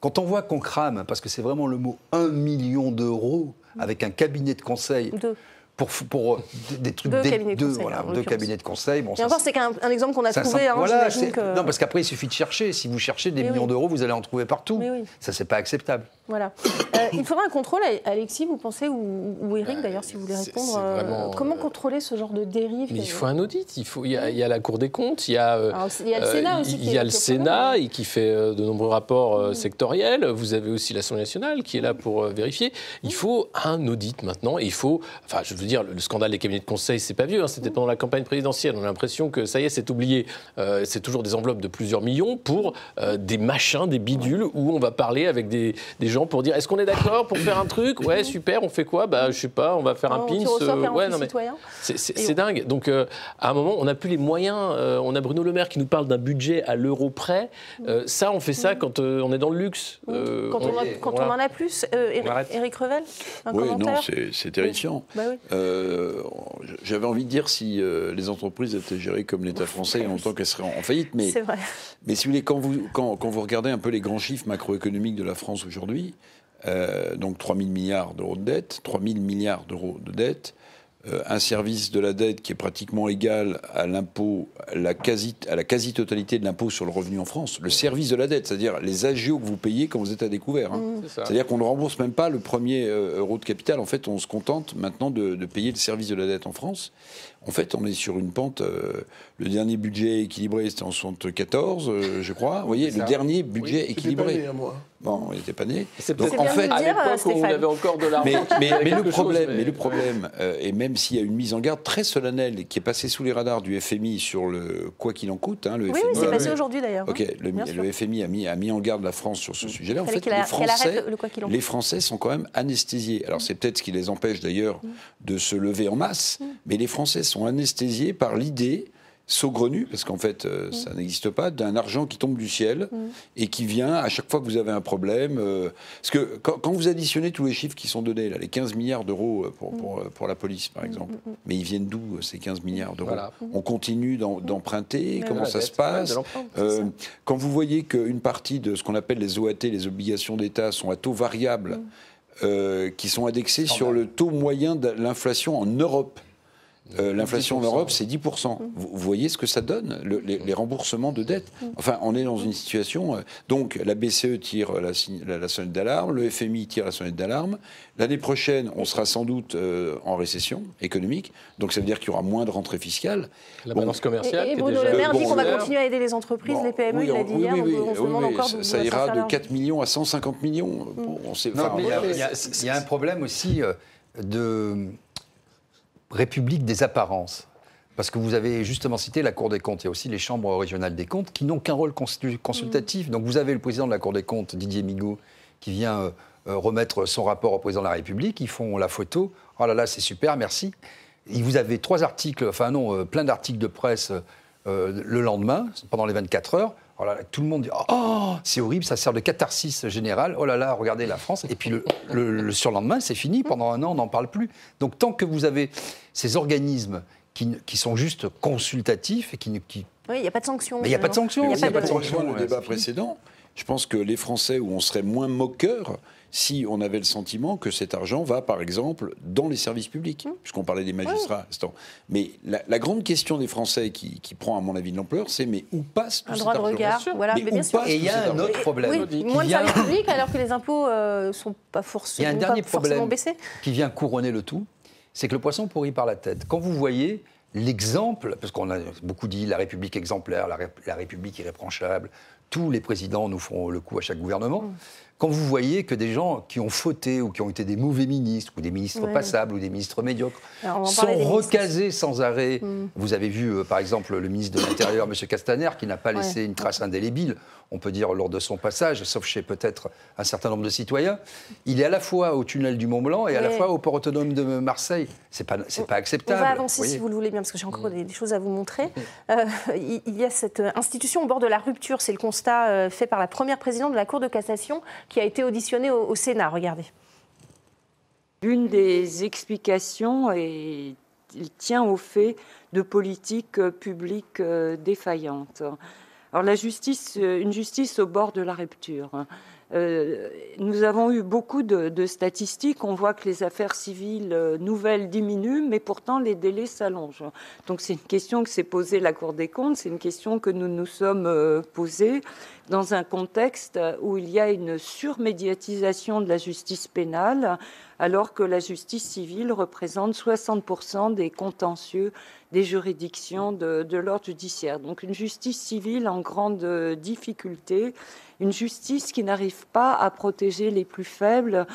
Quand on voit qu'on crame, parce que c'est vraiment le mot, un million d'euros avec un cabinet de conseil Deux. Pour, pour euh, des, trucs Deux dé- cabinets de deux, conseil, voilà, en deux l'occurrence. cabinets de conseil. Bon, Et ça, encore, c'est qu'un un exemple qu'on a ça trouvé. hein, voilà, que- Non, parce qu'après, il suffit de chercher. Si vous cherchez des Mais millions oui. d'euros, vous allez en trouver partout. Oui. Ça, c'est pas acceptable. Voilà. Euh, il faudra un contrôle, Alexis, vous pensez, ou, ou Eric d'ailleurs, si vous voulez répondre. c'est euh, vraiment, comment contrôler ce genre de dérive Mais il faut un audit. Il, faut, il, y a, il y a la Cour des comptes, il y a, Alors, il y a le Sénat euh, aussi Il qui y a le Sénat et qui fait de nombreux rapports euh, sectoriels. Vous avez aussi l'Assemblée nationale qui est là pour vérifier. Il faut un audit maintenant. Et il faut. Enfin, je veux dire, le, le scandale des cabinets de conseil, c'est pas vieux. hein, C'était pendant la campagne présidentielle. On a l'impression que ça y est, c'est oublié. Euh, c'est toujours des enveloppes de plusieurs millions pour euh, des machins, des bidules où on va parler avec des, des gens pour dire est-ce qu'on est d'accord pour faire un truc? Ouais, super. On fait quoi? Bah, je sais pas. On va faire un Oh, pins. euh, 48 ouais, non, mais- citoyens. c'est- dingue. Donc, euh, à un moment, on n'a plus les moyens. euh, on a Bruno Le Maire qui nous parle d'un budget à l'euro près. Euh, ça, on fait ça quand euh, on est dans le luxe. Euh, Quand, on, a- quand voilà. on en a plus, euh, Eric, Revel, un Oui, commentaire non, c'est c'est terrifiant. Bah oui. Euh, J'avais envie de dire si euh, les entreprises étaient gérées comme l'État français, il y a longtemps qu'elles seraient en, en faillite. Mais, si vous voulez, quand vous, quand, quand vous regardez un peu les grands chiffres macroéconomiques de la France aujourd'hui, euh, donc 3 000 milliards d'euros de dette, 3 000 milliards d'euros de dette, un service de la dette qui est pratiquement égal à l'impôt, la quasi, à la quasi-totalité de l'impôt sur le revenu en France. Le service de la dette, c'est-à-dire les agios que vous payez quand vous êtes à découvert. hein. C'est-à-dire qu'on ne rembourse même pas le premier euh, euro de capital. En fait, on se contente maintenant de, de payer le service de la dette en France. En fait, on est sur une pente. euh, le dernier budget équilibré, c'était en 74, euh, je crois. Vous voyez, le dernier budget pas équilibré. Hein. Bon, on n'était pas né. C'est Donc, en fait, à l'époque où on avait encore de l'argent. mais, mais- le problème, mais le problème, euh, et même s'il y a une mise en garde très solennelle qui est passée sous les radars du FMI sur le quoi qu'il en coûte, hein, le Oui, oui, FMI. c'est a- passé aujourd'hui d'ailleurs. Ok, le. FMI a mis, a mis en garde la France sur ce sujet-là. En fait, les Français, arrête le- quoi qu'il en les. Français sont quand même anesthésiés. Alors c'est peut-être ce qui les empêche d'ailleurs de se lever en masse, mais les Français sont anesthésiés par l'idée saugrenue, parce qu'en fait euh, ça n'existe pas, d'un argent qui tombe du ciel et qui vient à chaque fois que vous avez un problème. euh, parce que quand, quand vous additionnez tous les chiffres qui sont donnés, là, les 15 milliards d'euros euh, pour, pour, euh, pour la police par exemple, mais ils viennent d'où ces 15 milliards d'euros Voilà. On continue d'en- d'emprunter, comment ça se dette, passe Euh, ça. quand vous voyez qu'une partie de ce qu'on appelle les OAT, les obligations d'État, sont à taux variable, euh, qui sont indexés sur le taux moyen de l'inflation en Europe. Euh, L'inflation en 10%. Europe, c'est 10%. Vous, vous voyez ce que ça donne, le- les, les remboursements de dettes. Enfin, on est dans une situation. euh, donc, la BCE tire la, sign- la- la sonnette d'alarme, le FMI tire la sonnette d'alarme. L'année prochaine, on sera sans doute euh, en récession économique. Donc, ça veut dire qu'il y aura moins de rentrées fiscales. La Bon. balance Et, commerciale. et est Bruno déjà- Le Maire dit bon, qu'on va continuer à aider les entreprises, Bon, les PME, oui, il l'a dit oui, hier, oui, on se oui, demande oui, encore ça, ça ira de l'argent. 4 millions à 150 millions. Bon, on sait, Non, mais il y, a, un problème aussi de république des apparences. Parce que vous avez justement cité la Cour des comptes. Il y a aussi les chambres régionales des comptes qui n'ont qu'un rôle consultatif. Donc vous avez le président de la Cour des comptes, Didier Migaud, qui vient euh, euh, remettre son rapport au président de la République. Ils font la photo. Oh là là, c'est super, merci. Et vous avez trois articles, enfin non, euh, plein d'articles de presse euh, le lendemain, pendant les 24 heures. Oh là là, tout le monde dit Oh, c'est horrible, ça sert de catharsis générale. Oh là là, regardez la France. Et puis le, le- le surlendemain, c'est fini. Pendant un an, on n'en parle plus. Donc tant que vous avez ces organismes qui, qui sont juste consultatifs et qui, qui Oui, il n'y a pas de sanction. mais il n'y a pas de sanction. Il y a Il pas n'y a pas de de- sanction. Ouais, Le débat précédent, je pense que les Français, où on serait moins moqueurs, si on avait le sentiment que cet argent va, par exemple, dans les services publics, Mmh. puisqu'on parlait des magistrats à l'instant. Mais la, la grande question des Français qui, qui prend, à mon avis, de l'ampleur, c'est mais où passe tout Un cet droit de regard, voilà, Mais mais où bien sûr. Et il y a un autre problème. Oui, moins de services publics alors que les impôts ne sont pas, Il y a forcément, un dernier forcément problème baissés. qui vient couronner le tout, c'est que le poisson pourrit par la tête. Quand vous voyez l'exemple, parce qu'on a beaucoup dit la République exemplaire, la, Ré- la République irréprochable, tous les présidents nous font le coup à chaque gouvernement. Mm. Quand vous voyez que des gens qui ont fauté ou qui ont été des mauvais ministres ou des ministres passables ou des ministres médiocres on sont ministres. recasés sans arrêt. Mm. Vous avez vu, euh, par exemple, le ministre de l'Intérieur, M. Castaner, qui n'a pas Ouais. laissé une trace indélébile, on peut dire, lors de son passage, sauf chez peut-être un certain nombre de citoyens. Il est à la fois au tunnel du Mont-Blanc et à la fois au port autonome de Marseille. C'est pas, c'est pas On acceptable. va avancer si vous le voulez bien, parce que j'ai encore des, des choses à vous montrer. Euh, il y a cette institution au bord de la rupture. C'est le constat euh, fait par la première présidente de la Cour de cassation qui a été auditionnée au, au Sénat. Regardez. L'une des explications est, il tient au fait de politiques euh, publiques euh, défaillantes. Alors la justice, euh, une justice au bord de la rupture. Euh, nous avons eu beaucoup de, statistiques. On voit que les affaires civiles euh, nouvelles diminuent, mais pourtant les délais s'allongent. Donc c'est une question que s'est posée la Cour des comptes, c'est une question que nous nous sommes euh, posées dans un contexte où il y a une surmédiatisation de la justice pénale, alors que la justice civile représente 60% des contentieux des juridictions de, l'ordre judiciaire. Donc une justice civile en grande difficulté, une justice qui n'arrive pas à protéger les plus faibles.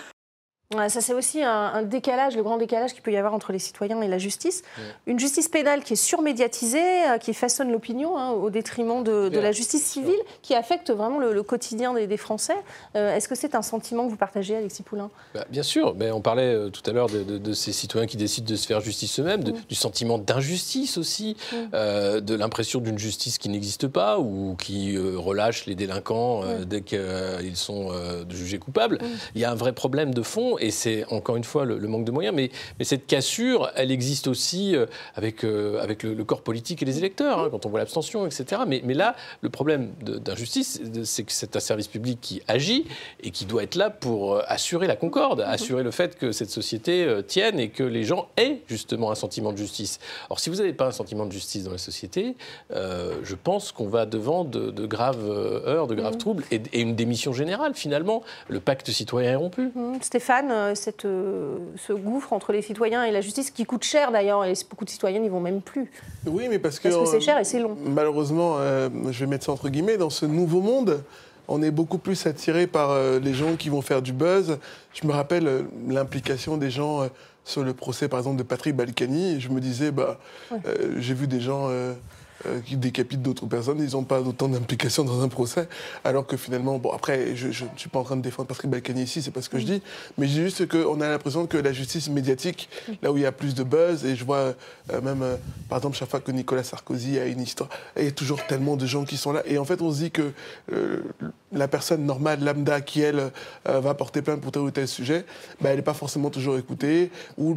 Ça, c'est aussi un, un décalage, le grand décalage qu'il peut y avoir entre les citoyens et la justice. Une justice pénale qui est surmédiatisée, euh, qui façonne l'opinion hein, au détriment de, la justice civile, qui affecte vraiment le, le quotidien des, des Français. Euh, Est-ce que c'est un sentiment que vous partagez, Alexis Poulain? Bah, bien sûr, mais on parlait euh, tout à l'heure de, de- de ces citoyens qui décident de se faire justice eux-mêmes, de- du sentiment d'injustice aussi, euh, de l'impression d'une justice qui n'existe pas ou qui euh, relâche les délinquants euh, dès qu'ils sont jugés coupables. Il y a un vrai problème de fond et c'est encore une fois le, manque de moyens. Mais, mais, cette cassure, elle existe aussi euh, avec, euh, avec le, corps politique et les électeurs, hein, quand on voit l'abstention, etc. Mais, mais, là, le problème d'injustice, c'est que c'est un service public qui agit et qui doit être là pour euh, assurer la concorde, mhm. assurer le fait que cette société tienne et que les gens aient justement un sentiment de justice. Or, si vous n'avez pas un sentiment de justice dans la société, je pense qu'on va devant de, graves heures, de graves mhm. troubles et, et une démission générale, finalement. Le pacte citoyen est rompu. Mhm. Stéphane, euh, cette, euh, ce gouffre entre les citoyens et la justice, qui coûte cher d'ailleurs, et beaucoup de citoyens n'y vont même plus. Oui, mais parce que. Parce que c'est cher et c'est long. Malheureusement, euh, je vais mettre ça entre guillemets, dans ce nouveau monde, on est beaucoup plus attiré par les gens qui vont faire du buzz. Je me rappelle l'implication des gens sur le procès, par exemple, de Patrick Balkany. je me disais, bah, j'ai vu des gens euh, qui décapitent d'autres personnes, ils n'ont pas autant d'implication dans un procès, alors que finalement, bon après, je ne suis pas en train de défendre Patrick Balkany ici, c'est pas ce que je dis, mais je dis juste qu'on a l'impression que la justice médiatique, là où il y a plus de buzz, et je vois euh, même, euh, par exemple, chaque fois que Nicolas Sarkozy a une histoire, il y a toujours tellement de gens qui sont là, et en fait, on se dit que la personne normale, lambda, qui elle va porter plainte pour tel ou tel sujet, bah, elle n'est pas forcément toujours écoutée, ou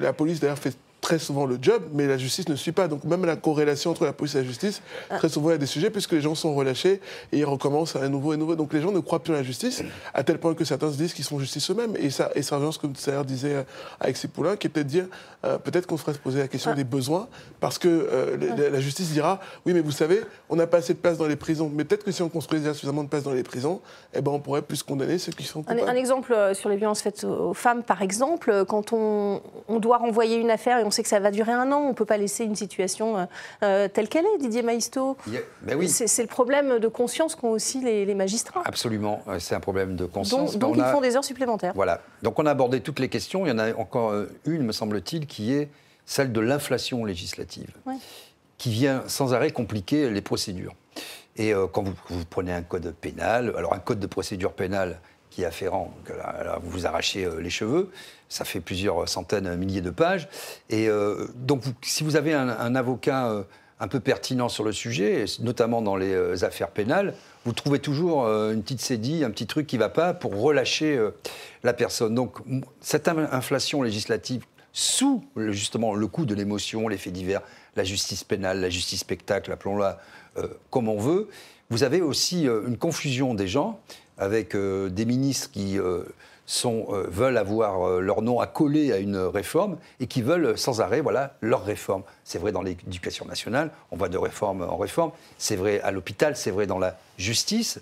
la police d'ailleurs fait très souvent le job, mais la justice ne suit pas. Donc même la corrélation entre la police et la justice, ah. très souvent il y a des sujets puisque les gens sont relâchés et ils recommencent à nouveau et nouveau. Donc les gens ne croient plus en la justice, à tel point que certains se disent qu'ils sont justice eux-mêmes. Et ça, et ça revient ce que Sayer disait euh, avec ses poulains, qui est peut-être dire, euh, peut-être qu'on ferait se poser la question ah. des besoins, parce que euh, ah. la, justice dira, oui mais vous savez, on n'a pas assez de place dans les prisons. Mais peut-être que si on construisait suffisamment de place dans les prisons, eh ben, on pourrait plus condamner ceux qui sont coupables. Un, exemple sur les violences faites aux femmes, par exemple, quand on, on doit renvoyer une affaire on sait que ça va durer un an. On ne peut pas laisser une situation euh, euh, telle qu'elle est, Didier Maisto. Ben oui. C'est le problème de conscience qu'ont aussi les, magistrats. Absolument, c'est un problème de conscience. Donc, ils font des heures supplémentaires. Voilà. Donc on a abordé toutes les questions. Il y en a encore euh, une, me semble-t-il, qui est celle de l'inflation législative, qui vient sans arrêt compliquer les procédures. Et quand vous, vous, prenez un code pénal, alors un code de procédure pénale qui est afférent, là, vous vous arrachez les cheveux, ça fait plusieurs centaines, milliers de pages. Et euh, donc, si vous avez un, avocat euh, un peu pertinent sur le sujet, notamment dans les euh, affaires pénales, vous trouvez toujours une petite cédille, un petit truc qui ne va pas pour relâcher la personne. Donc, cette inflation législative sous justement le coup de l'émotion, les faits divers, la justice pénale, la justice spectacle, appelons-la comme on veut, vous avez aussi une confusion des gens avec des ministres qui sont, euh, veulent avoir euh, leur nom accolé à une réforme et qui veulent sans arrêt voilà, leur réforme. C'est vrai dans l'éducation nationale, on va de réforme en réforme, c'est vrai à l'hôpital, c'est vrai dans la justice.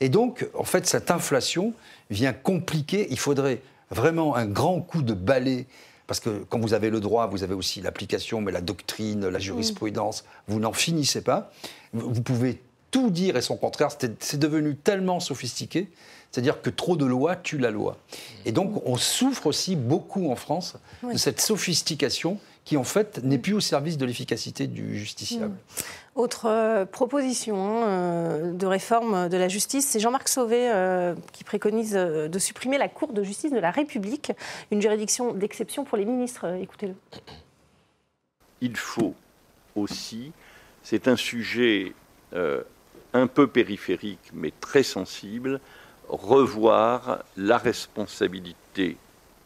Et donc, en fait, cette inflation vient compliquer, il faudrait vraiment un grand coup de balai parce que quand vous avez le droit, vous avez aussi l'application, mais la doctrine, la jurisprudence, vous n'en finissez pas. Vous pouvez tout dire et son contraire. C'est devenu tellement sophistiqué c'est-à-dire que trop de lois tue la loi. Et donc, on souffre aussi beaucoup en France de cette sophistication qui, en fait, n'est plus au service de l'efficacité du justiciable. Mm. Autre euh, proposition euh, de réforme de la justice, c'est Jean-Marc Sauvé euh, qui préconise de supprimer la Cour de justice de la République, une juridiction d'exception pour les ministres. Écoutez-le. Il faut aussi, c'est un sujet un peu périphérique mais très sensible, revoir la responsabilité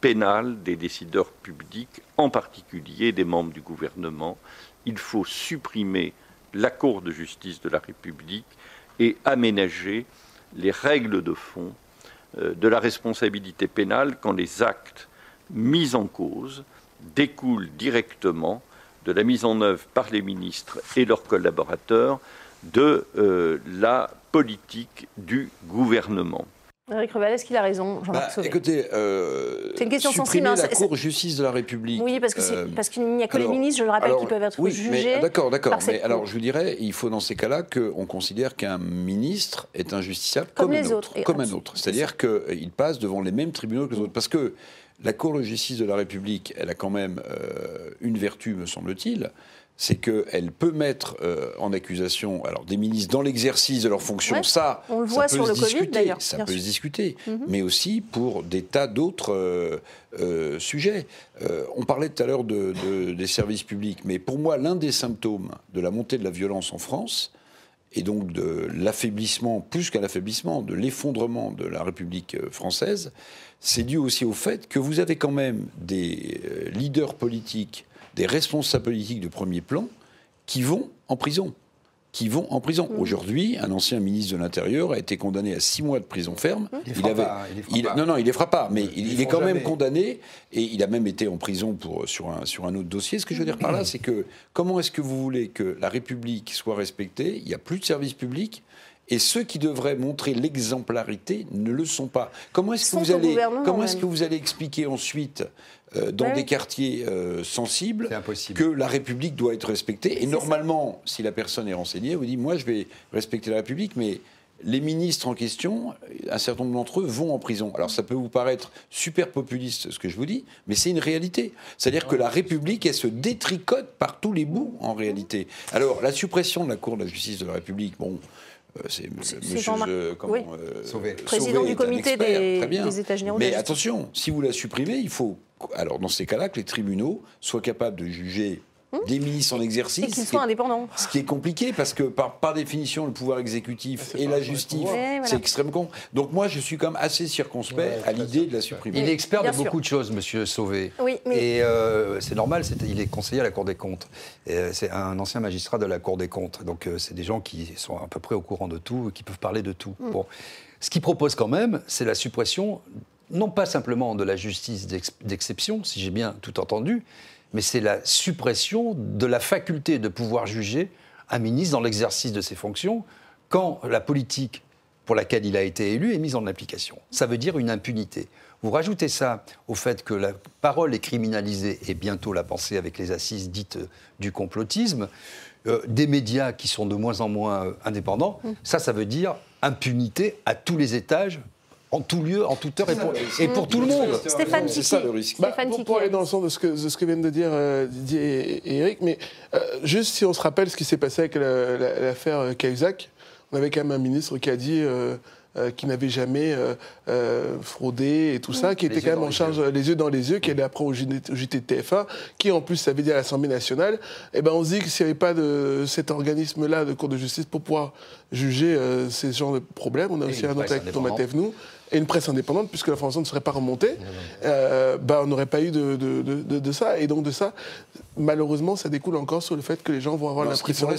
pénale des décideurs publics, en particulier des membres du gouvernement. Il faut supprimer la Cour de justice de la République et aménager les règles de fond euh, de la responsabilité pénale quand les actes mis en cause découlent directement de la mise en œuvre par les ministres et leurs collaborateurs de euh, la politique du gouvernement. Eric Revel, est-ce qu'il a raison, bah, Écoutez, euh, c'est une question sensible. Hein, la Cour de justice de la République. Oui, parce qu'il n'y a que les ministres, je le rappelle, qui peuvent être oui, jugés. D'accord, d'accord. Mais alors, je vous dirais, il faut dans ces cas-là qu'on considère qu'un ministre est injusticiable comme, comme un autres, comme un autre. C'est-à-dire qu'il passe devant les mêmes tribunaux que les autres. Parce que la Cour de justice de la République, elle a quand même euh, une vertu, me semble-t-il, c'est qu'elle peut mettre euh, en accusation alors des ministres dans l'exercice de leurs fonctions. ça, on le voit ça peut sur se le discuter, ça peut se discuter, mhm. mais aussi pour des tas d'autres euh, euh, sujets. on parlait tout à l'heure de, des services publics, mais pour moi, l'un des symptômes de la montée de la violence en France, et donc de l'affaiblissement, plus qu'à l'affaiblissement, de l'effondrement de la République française, c'est dû aussi au fait que vous avez quand même des leaders politiques, des responsables politiques de premier plan qui vont en prison qui vont en prison. Mmh. Aujourd'hui, un ancien ministre de l'Intérieur a été condamné à six mois de prison ferme. Il pas, il les fera il- pas. non, non, il les fera pas, mais il, est quand même condamné et il a même été en prison pour, sur, un, sur un autre dossier. Ce que je veux dire par là, c'est que comment est-ce que vous voulez que la République soit respectée? Il n'y a plus de service public. Et ceux qui devraient montrer l'exemplarité ne le sont pas. Comment est-ce que vous allez, comment est-ce que vous allez expliquer ensuite euh, dans Ouais, des quartiers euh, sensibles impossible. que la République doit être respectée Et normalement, si la personne est renseignée, elle vous dit moi je vais respecter la République, mais les ministres en question, un certain nombre d'entre eux vont en prison. Alors ça peut vous paraître super populiste ce que je vous dis, mais c'est une réalité. C'est-à-dire que la République, elle se détricote par tous les bouts en réalité. Alors la suppression de la Cour de la justice de la République, bon. Euh, c'est c'est monsieur Jean-Marc- euh, comment, oui. euh, Sauvé. Président Sauvé du comité expert, des- très bien. des États généraux Mais attention, si vous la supprimez, il faut, alors dans ces cas-là, que les tribunaux soient capables de juger des ministres en exercice. Et qu'ils ce qui soient est- indépendants. ce qui est compliqué parce que par, par définition, le pouvoir exécutif et la justice. Et voilà. c'est extrêmement con. Donc moi, je suis quand même assez circonspect à l'idée de la supprimer. Il est expert Bien de sûr. beaucoup de choses, Monsieur Sauvé. Oui, mais- Et euh, c'est normal, c'est- il est conseiller à la Cour des comptes. Et, euh, C'est un ancien magistrat de la Cour des comptes. Donc euh, c'est des gens qui sont à peu près au courant de tout, qui peuvent parler de tout. Bon. Ce qu'il propose quand même, c'est la suppression, non pas simplement de la justice d'ex- d'exception, si j'ai bien tout entendu, mais c'est la suppression de la faculté de pouvoir juger un ministre dans l'exercice de ses fonctions quand la politique pour laquelle il a été élu est mise en application. Ça veut dire une impunité. Vous rajoutez ça au fait que la parole est criminalisée et bientôt la pensée avec les assises dites euh, du complotisme, euh, des médias qui sont de moins en moins euh, indépendants, ça, ça veut dire impunité à tous les étages, en tout lieu, en toute heure et pour, et pour tout le monde. Stéphane C'est ça le risque. Bah, pour, aller dans le sens de ce que, de ce que viennent de dire euh, Didier et, et Eric, mais euh, juste si on se rappelle ce qui s'est passé avec la- la- l'affaire euh, Cahuzac, on avait quand même un ministre qui a dit euh, euh, qu'il n'avait jamais euh, euh, fraudé et tout ça, qui était quand même en charge, les yeux dans les yeux, qui allait après au JT, au JT de TF1, qui en plus savait dire à l'Assemblée nationale. Et ben on se dit que s'il n'y avait pas de cet organisme-là de Cour de justice pour pouvoir juger euh, ces genres de problèmes, on a Et aussi un autre avec Thomas. Thévenoud, et une presse indépendante, puisque l'information ne serait pas remontée, euh, bah, on n'aurait pas eu de, de- de- de- de ça. Et donc de ça, malheureusement, ça découle encore sur le fait que les gens vont avoir l'impression qu'il y a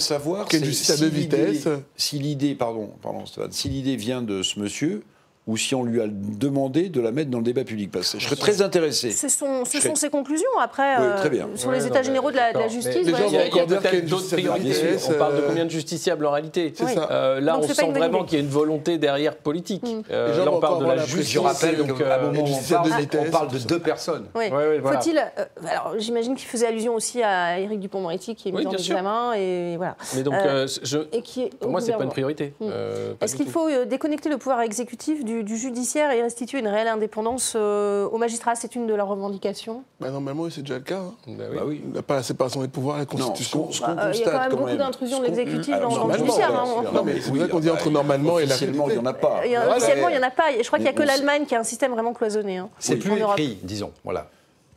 c'est une justice à si vitesses. Si l'idée, pardon, pardon, Stéphane, si l'idée vient de ce monsieur, ou si on lui a demandé de la mettre dans le débat public, parce que je serais très intéressé. Ce sont, ce Je serais- sont ses conclusions après Oui, euh, très bien. sur Ouais, les états généraux de la, de la justice. les voilà. gens Il y a, y a encore dire qu'il y a peut-être d'autres priorités. On parle de euh, combien de justiciables en réalité. Euh, Là, Donc, on sent vraiment qu'il y a une volonté derrière politique. Euh, Les gens là, on parle de la justice. Je rappelle qu'à euh, un moment où on parle, de deux personnes. Faut-il. euh, alors, j'imagine qu'il faisait allusion aussi à Éric Dupont-Moretti qui est mis en examen et voilà. Mais donc, Euh, euh, pour moi, c'est pas une priorité. Mm. Euh, Est-ce qu'il faut euh, déconnecter le pouvoir exécutif du, du judiciaire et restituer une réelle indépendance euh, aux magistrats C'est une de leurs revendications? Bah, normalement, c'est déjà le cas. hein. Bah oui. Bah oui. Il n'a pas la séparation des pouvoirs, la Constitution. Bah, euh, il y a quand même quand beaucoup même- d'intrusion de l'exécutif dans- dans le judiciaire, hein. Non, mais c'est vrai qu'on dit entre bah, normalement et la il n'y en a pas. Officiellement, il n'y en a pas. Je crois qu'il n'y a que l'Allemagne qui a un système vraiment cloisonné. hein. C'est En plus Europe. écrit, disons. Voilà.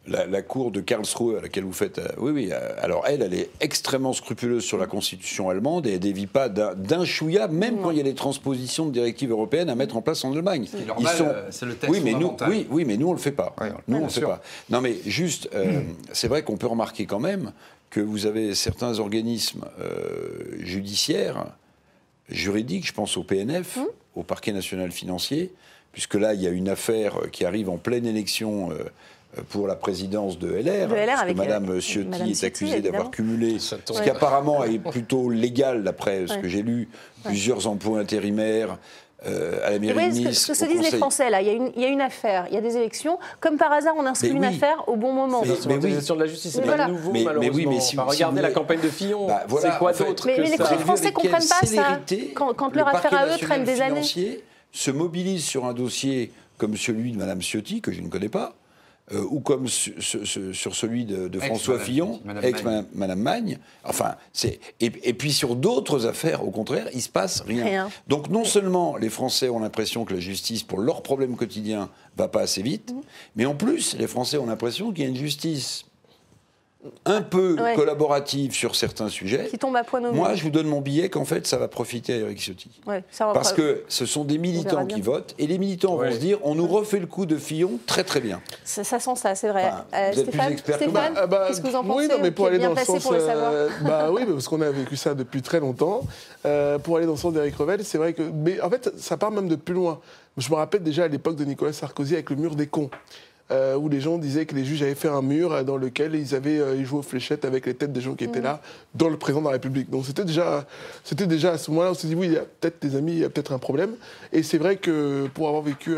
La, la cour de Karlsruhe à laquelle vous faites. euh, oui, oui. euh, alors, elle, elle est extrêmement scrupuleuse sur la constitution allemande et elle dévie pas d'un d'un chouïa, même quand il y a des transpositions de directives européennes à mettre en place en Allemagne. est normal, euh, c'est le texte oui, mais nous, fondamental. oui, oui, mais nous, on le fait pas. Ouais, nous, on le fait sûr. pas. Non, mais juste, euh, c'est vrai qu'on peut remarquer quand même que vous avez certains organismes euh, judiciaires, juridiques, je pense au PNF, Hum. au parquet national financier, puisque là, il y a une affaire qui arrive en pleine élection. Euh, pour la présidence de LR, De LR parce avec, que Madame euh, Ciotti Madame est accusée d'avoir cumulé, ce qui apparemment est plutôt légal d'après ce que j'ai lu, plusieurs emplois intérimaires euh, à la Vous mairie voyez de ce que, Nice. ce que se disent les. Français là. Il y, a une, il y a une affaire, il y a des élections. Comme par hasard, on inscrit Mais une oui. affaire au bon moment. Mais- Sur l'organisation de la justice, c'est Mais pas voilà. nouveau, Mais- mais malheureusement. oui, mais si- Enfin, si regardez vous la campagne de Fillon. Bah, voilà, c'est quoi en fait. d'autre Mais- que mais les ça Français comprennent pas ça. Quand- quand le leur affaire à eux traîne des années. se mobilise sur un dossier comme celui de Madame Ciotti, que je ne connais pas, euh, ou comme su- su- su- sur celui de, François Madame Fillon, Madame ex Magne. Madame, Madame Magne. Enfin, c'est et, et puis sur d'autres affaires, au contraire, il se passe rien. Rien. Donc non seulement les Français ont l'impression que la justice, pour leurs problèmes quotidiens, va pas assez vite, mais en plus, les Français ont l'impression qu'il y a une justice un peu Ouais. collaborative sur certains sujets, Qui tombe à point nommé. moi je vous donne mon billet qu'en fait ça va profiter à Eric Ciotti. Ouais, ça va Parce pas- que ce sont des militants qui votent et les militants vont se dire on nous refait le coup de Fillon très très bien. ça, ça sent ça, c'est vrai. Enfin, Euh, vous êtes plus Stéphane, expert que Stéphane Bah, bah, qu'est-ce que vous en pensez Oui, non, mais pour Vous aller êtes dans le sens. pour le savoir. euh, [LAUGHS] bah oui, parce qu'on a vécu ça depuis très longtemps. Euh, pour aller dans le sens d'Éric Revel, c'est vrai que. Mais en fait, ça part même de plus loin. Je me rappelle déjà à l'époque de Nicolas Sarkozy avec le mur des cons. Euh, où les gens disaient que les juges avaient fait un mur euh, dans lequel ils avaient euh, ils jouaient aux fléchettes avec les têtes des gens qui étaient là dans le président de la République. Donc c'était déjà, c'était déjà à ce moment-là, on s'est dit oui, il y a peut-être des amis, il y a peut-être un problème. Et c'est vrai que pour avoir vécu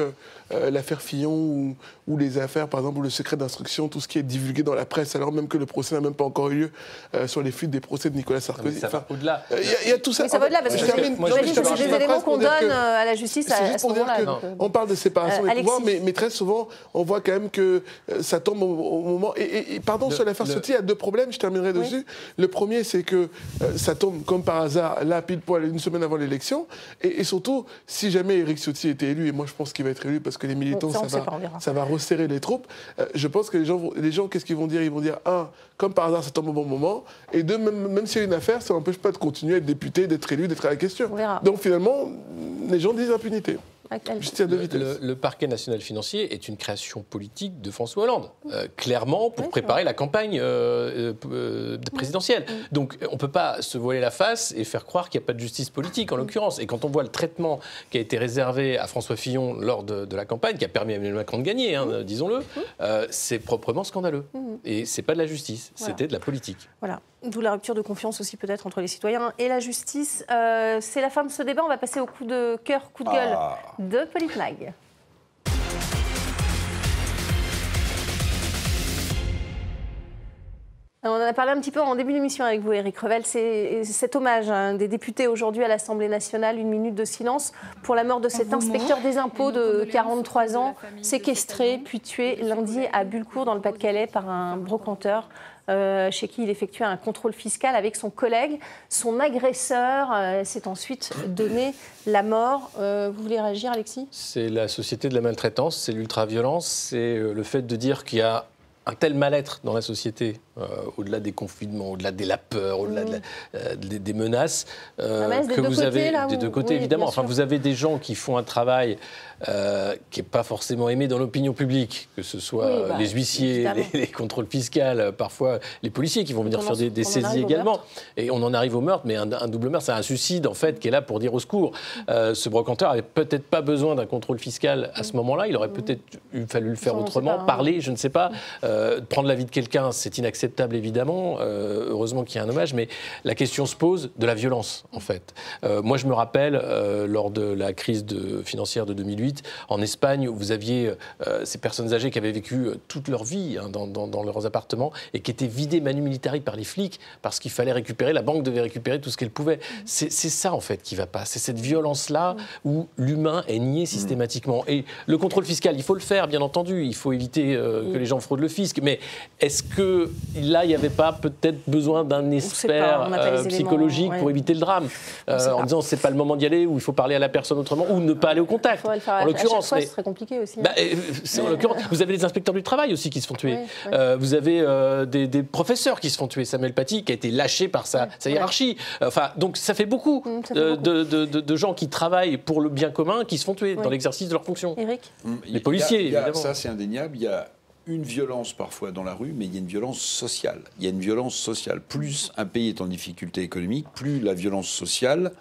euh, l'affaire Fillon ou, ou les affaires, par exemple, ou le secret d'instruction, tout ce qui est divulgué dans la presse, alors même que le procès n'a même pas encore eu lieu euh, sur les fuites des procès de Nicolas mais Sarkozy. ça va au-delà. euh, Il y, a- il y a tout ça. Ça va au-delà, parce Je que c'est termine des éléments qu'on donne que- à la justice à, ce moment-là. on parle de séparation Euh, des pouvoirs, mais, mais très souvent, on voit quand même que ça tombe au, au moment. Et, et- et pardon, Le- sur l'affaire Ciotti, il y a deux problèmes, je terminerai Oui. dessus. Le premier, c'est que ça tombe comme par hasard, là, pile poil, une semaine avant l'élection. Et, et surtout, si jamais Éric Ciotti était élu, et moi je pense qu'il va être élu parce que les militants, ça, va, ça resserrer les troupes, euh, je pense que les gens, vont- les gens qu'est-ce qu'ils vont dire? Ils vont dire, un, comme par hasard, ça tombe au bon moment. Et deux, même, même s'il y a une affaire, ça n'empêche pas de continuer à être député, d'être élu, d'être à la question. Donc finalement, les gens disent impunité. Le, vitesses. le- le parquet national financier est une création politique de François Hollande, euh, clairement pour Oui, préparer la campagne euh, euh, présidentielle. Donc on ne peut pas se voiler la face et faire croire qu'il n'y a pas de justice politique en l'occurrence. Et quand on voit le traitement qui a été réservé à François Fillon lors de, de la campagne, qui a permis à Emmanuel Macron de gagner, hein, disons-le, euh, c'est proprement scandaleux. Et c'est pas de la justice, Voilà. c'était de la politique. Voilà. D'où la rupture de confiance aussi peut-être entre les citoyens et la justice. Euh, c'est la fin de ce débat. On va passer au coup de cœur, coup de gueule Ah. De Politmag. On en a parlé un petit peu en début d'émission avec vous, Eric Revel. C'est cet hommage hein, des députés aujourd'hui à l'Assemblée nationale, une minute de silence pour la mort de cet inspecteur des impôts de 43 ans, séquestré puis tué lundi à Bulcourt dans le Pas-de-Calais par un brocanteur. Euh, chez qui il effectuait un contrôle fiscal avec son collègue. Son agresseur euh, s'est ensuite donné la mort. Euh, vous voulez réagir, Alexis? C'est la société de la maltraitance, c'est l'ultra-violence, c'est le fait de dire qu'il y a un tel mal-être dans la société, euh, au-delà des confinements, au-delà de la peur, au-delà de la- euh, des, des menaces, euh, menace que vous côtés, avez là, des deux côtés oui, évidemment. Enfin, vous avez des gens qui font un travail qui n'est pas forcément aimé dans l'opinion publique, que ce soit Oui, bah, les huissiers, les, les contrôles fiscaux, parfois les policiers qui vont venir on faire des, saisies également. Et on en arrive au meurtre, mais un, un double meurtre, c'est un suicide en fait qui est là pour dire au secours. Euh, ce brocanteur avait peut-être pas besoin d'un contrôle fiscal à ce moment-là. Il aurait peut-être eu- fallu le faire autrement, parler, je ne sais pas. Euh, prendre la vie de quelqu'un, c'est inacceptable évidemment. Euh, heureusement qu'il y a un hommage, mais la question se pose de la violence en fait. Euh, moi, je me rappelle lors de la crise de- financière de 2008 en Espagne, où vous aviez ces personnes âgées qui avaient vécu toute leur vie hein, dans, dans- dans leurs appartements et qui étaient vidées manu militari par les flics parce qu'il fallait récupérer, la banque devait récupérer tout ce qu'elle pouvait. C'est ça en fait qui va pas. C'est cette violence-là où l'humain est nié systématiquement. Et le contrôle fiscal, il faut le faire, bien entendu. Il faut éviter euh, que les gens fraudent le fisc. Mais est-ce que là, il n'y avait pas peut-être besoin d'un expert pas les euh, psychologique ouais. pour éviter le drame Euh, En disant c'est pas le moment d'y aller ou il faut parler à la personne autrement ou ne pas aller au contact. En l'occurrence, mais- ce serait compliqué aussi. hein. bah, euh, c'est en l'occurrence, vous avez des inspecteurs du travail aussi qui se font tuer. Oui, oui. Euh, vous avez euh, des, des professeurs qui se font tuer. Samuel Paty qui a été lâché par sa, sa ouais. hiérarchie. Enfin, donc ça fait beaucoup, Mm, ça fait beaucoup. De, de- de- de gens qui travaillent pour le bien commun qui se font tuer dans l'exercice de leurs fonctions. Eric y a- policiers, a-. Ça, c'est indéniable. Il y a une violence parfois dans la rue, mais il y a une violence sociale. Il y a une violence sociale. Plus un pays est en difficulté économique, plus la violence sociale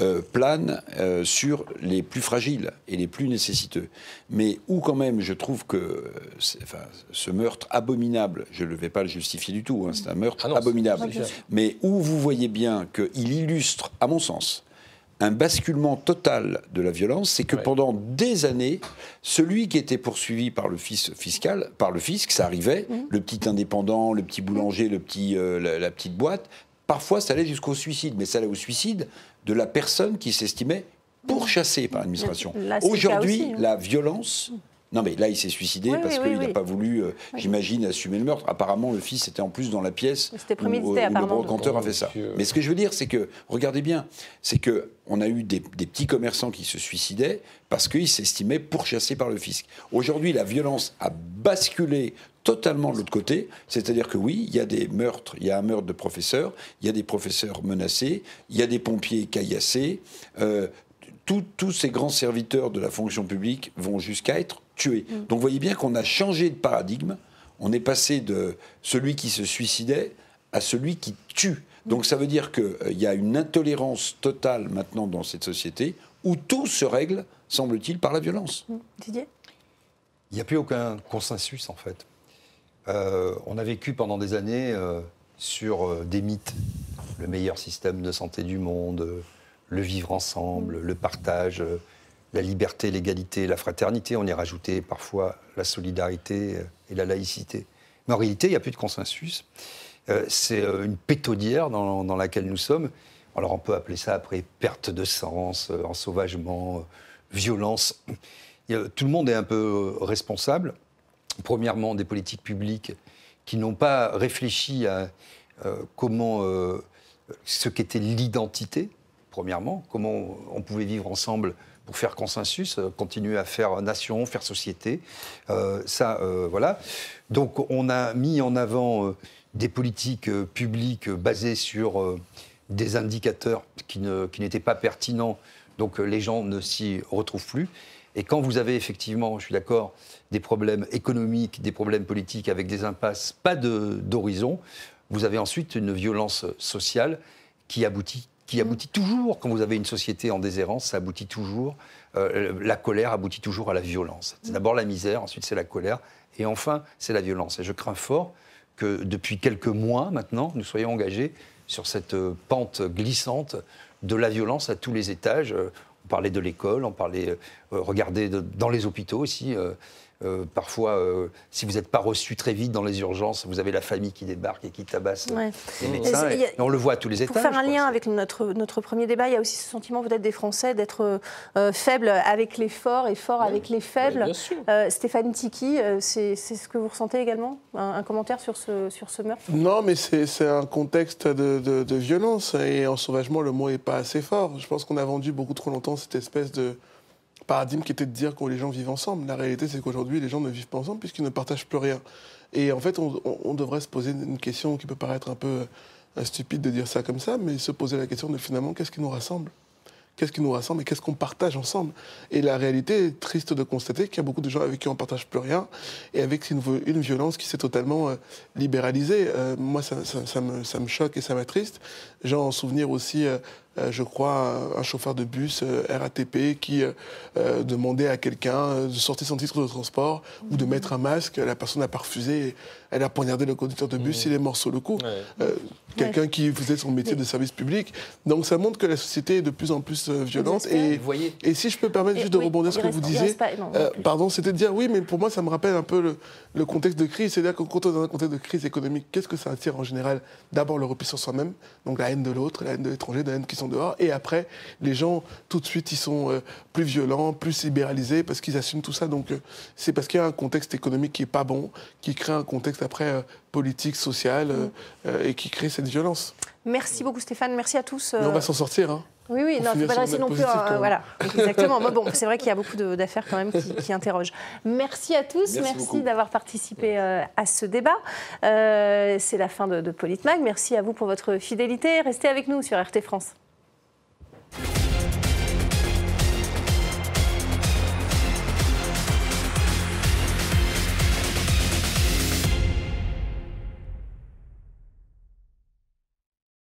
euh, plane euh, sur les plus fragiles et les plus nécessiteux. Mais où quand même, je trouve que euh, enfin, ce meurtre abominable, je ne vais pas le justifier du tout, hein, c'est un meurtre Ah non, abominable, mais où vous voyez bien qu'il illustre, à mon sens, un basculement total de la violence, c'est que Ouais. pendant des années, celui qui était poursuivi par le fils fiscal, par le fisc, ça arrivait, le petit indépendant, le petit boulanger, le petit, euh, la, la petite boîte, parfois ça allait jusqu'au suicide, mais ça allait au suicide de la personne qui s'estimait pourchassée par l'administration. Aujourd'hui, hein. la violence Non, mais là, il s'est suicidé Oui, parce oui, qu'il oui, n'a oui. pas voulu, euh, j'imagine, assumer le meurtre. Apparemment, le fils était en plus dans la pièce C'était où, prémédité, où le brocanteur a fait ça. Mais ce que je veux dire, c'est que, regardez bien, c'est que on a eu des, des petits commerçants qui se suicidaient parce qu'ils s'estimaient pourchassés par le fisc. Aujourd'hui, la violence a basculé totalement de l'autre côté, c'est-à-dire que oui, il y a des meurtres, il y a un meurtre de professeurs, il y a des professeurs menacés, il y a des pompiers caillassés, euh, tous ces grands serviteurs de la fonction publique vont jusqu'à être tués. Donc vous voyez bien qu'on a changé de paradigme, on est passé de celui qui se suicidait à celui qui tue. Donc ça veut dire qu'il y a une intolérance totale maintenant dans cette société où tout se règle, semble-t-il, par la violence. Didier? Il n'y a plus aucun consensus en fait. Euh, on a vécu pendant des années euh, sur euh, des mythes. Le meilleur système de santé du monde, euh, le vivre ensemble, le partage, euh, la liberté, l'égalité, la fraternité. On y rajoutait parfois la solidarité euh, et la laïcité. Mais en réalité, il n'y a plus de consensus. Euh, C'est euh, une pétaudière dans, dans laquelle nous sommes. Alors on peut appeler ça après perte de sens, ensauvagement, violence. Tout le monde est un peu responsable. Premièrement, des politiques publiques qui n'ont pas réfléchi à comment ce qu'était l'identité. Premièrement, comment on pouvait vivre ensemble pour faire consensus, euh, continuer à faire nation, faire société. Euh, ça, euh, voilà. Donc, on a mis en avant des politiques publiques basées sur des indicateurs qui n'étaient pas pertinents. Donc, les gens ne s'y retrouvent plus. Et quand vous avez effectivement, je suis d'accord, des problèmes économiques, des problèmes politiques avec des impasses, pas d'horizon, vous avez ensuite une violence sociale qui aboutit, qui aboutit toujours, quand vous avez une société en déshérence, ça aboutit toujours, euh, la colère aboutit toujours à la violence. C'est d'abord la misère, ensuite c'est la colère, et enfin c'est la violence. Et je crains fort que depuis quelques mois maintenant, nous soyons engagés sur cette euh, pente glissante de la violence à tous les étages. Euh, On parlait de l'école, on parlait, euh, regardez, de- dans les hôpitaux aussi. euh, euh, parfois, euh, si vous n'êtes pas reçu très vite dans les urgences, vous avez la famille qui débarque et qui tabasse euh, Ouais. les médecins. et on le voit à tous les étages. Pour faire un lien avec notre, notre premier débat, il y a aussi ce sentiment peut-être des Français d'être euh, faibles avec les forts et forts avec les faibles. bien sûr. Euh, Stéphane Tiki, euh, c'est c'est ce que vous ressentez également? Un, un commentaire sur ce, sur ce meurtre? Non, mais c'est c'est un contexte de, de- de violence et en sauvagement, le mot n'est pas assez fort. Je pense qu'on a vendu beaucoup trop longtemps cette espèce de paradigme qui était de dire que les gens vivent ensemble. La réalité, c'est qu'aujourd'hui, les gens ne vivent pas ensemble puisqu'ils ne partagent plus rien. Et en fait, on, devrait se poser une question qui peut paraître un peu euh, stupide de dire ça comme ça, mais se poser la question de finalement, qu'est-ce qui nous rassemble? Qu'est-ce qui nous rassemble et qu'est-ce qu'on partage ensemble? Et la réalité est triste de constater qu'il y a beaucoup de gens avec qui on ne partage plus rien et avec une, violence qui s'est totalement euh, libéralisée. Euh, moi, ça, me, choque et ça m'attriste. J'ai en souvenir aussi, je crois, un, chauffeur de bus euh, RATP qui euh, euh, demandait à quelqu'un euh, de sortir son titre de transport ou de mettre un masque. La personne n'a pas refusé. Elle a poignardé le conducteur de bus, il est mort sur le coup. Euh, Quelqu'un qui faisait son métier de service public. Donc ça montre que la société est de plus en plus euh, violente. Et, Vous voyez, et si je peux permettre Et juste de rebondir sur ce que reste- vous disiez, pas- non, euh, pardon, c'était de dire oui, mais pour moi ça me rappelle un peu le, le contexte de crise. C'est-à-dire que quand on est dans un contexte de crise économique, qu'est-ce que ça attire en général? D'abord le repli sur soi-même, donc la haine de l'autre, la haine de l'étranger, la haine qui sont dehors. Et après, les gens, tout de suite, ils sont euh, plus violents, plus libéralisés parce qu'ils assument tout ça. Donc euh, c'est parce qu'il y a un contexte économique qui est pas bon, qui crée un contexte après euh, politique, social euh, euh, et qui crée cette violence. Merci beaucoup Stéphane, merci à tous. Mais on va s'en sortir. Hein. Oui, oui, non, il ne faut pas note non plus. euh, même. voilà, exactement. Mais bon, c'est vrai qu'il y a beaucoup d'affaires quand même qui, qui interrogent. Merci à tous, Merci d'avoir participé euh, à ce débat. Euh, c'est la fin de, de Politmag. Merci à vous pour votre fidélité. Restez avec nous sur RT France.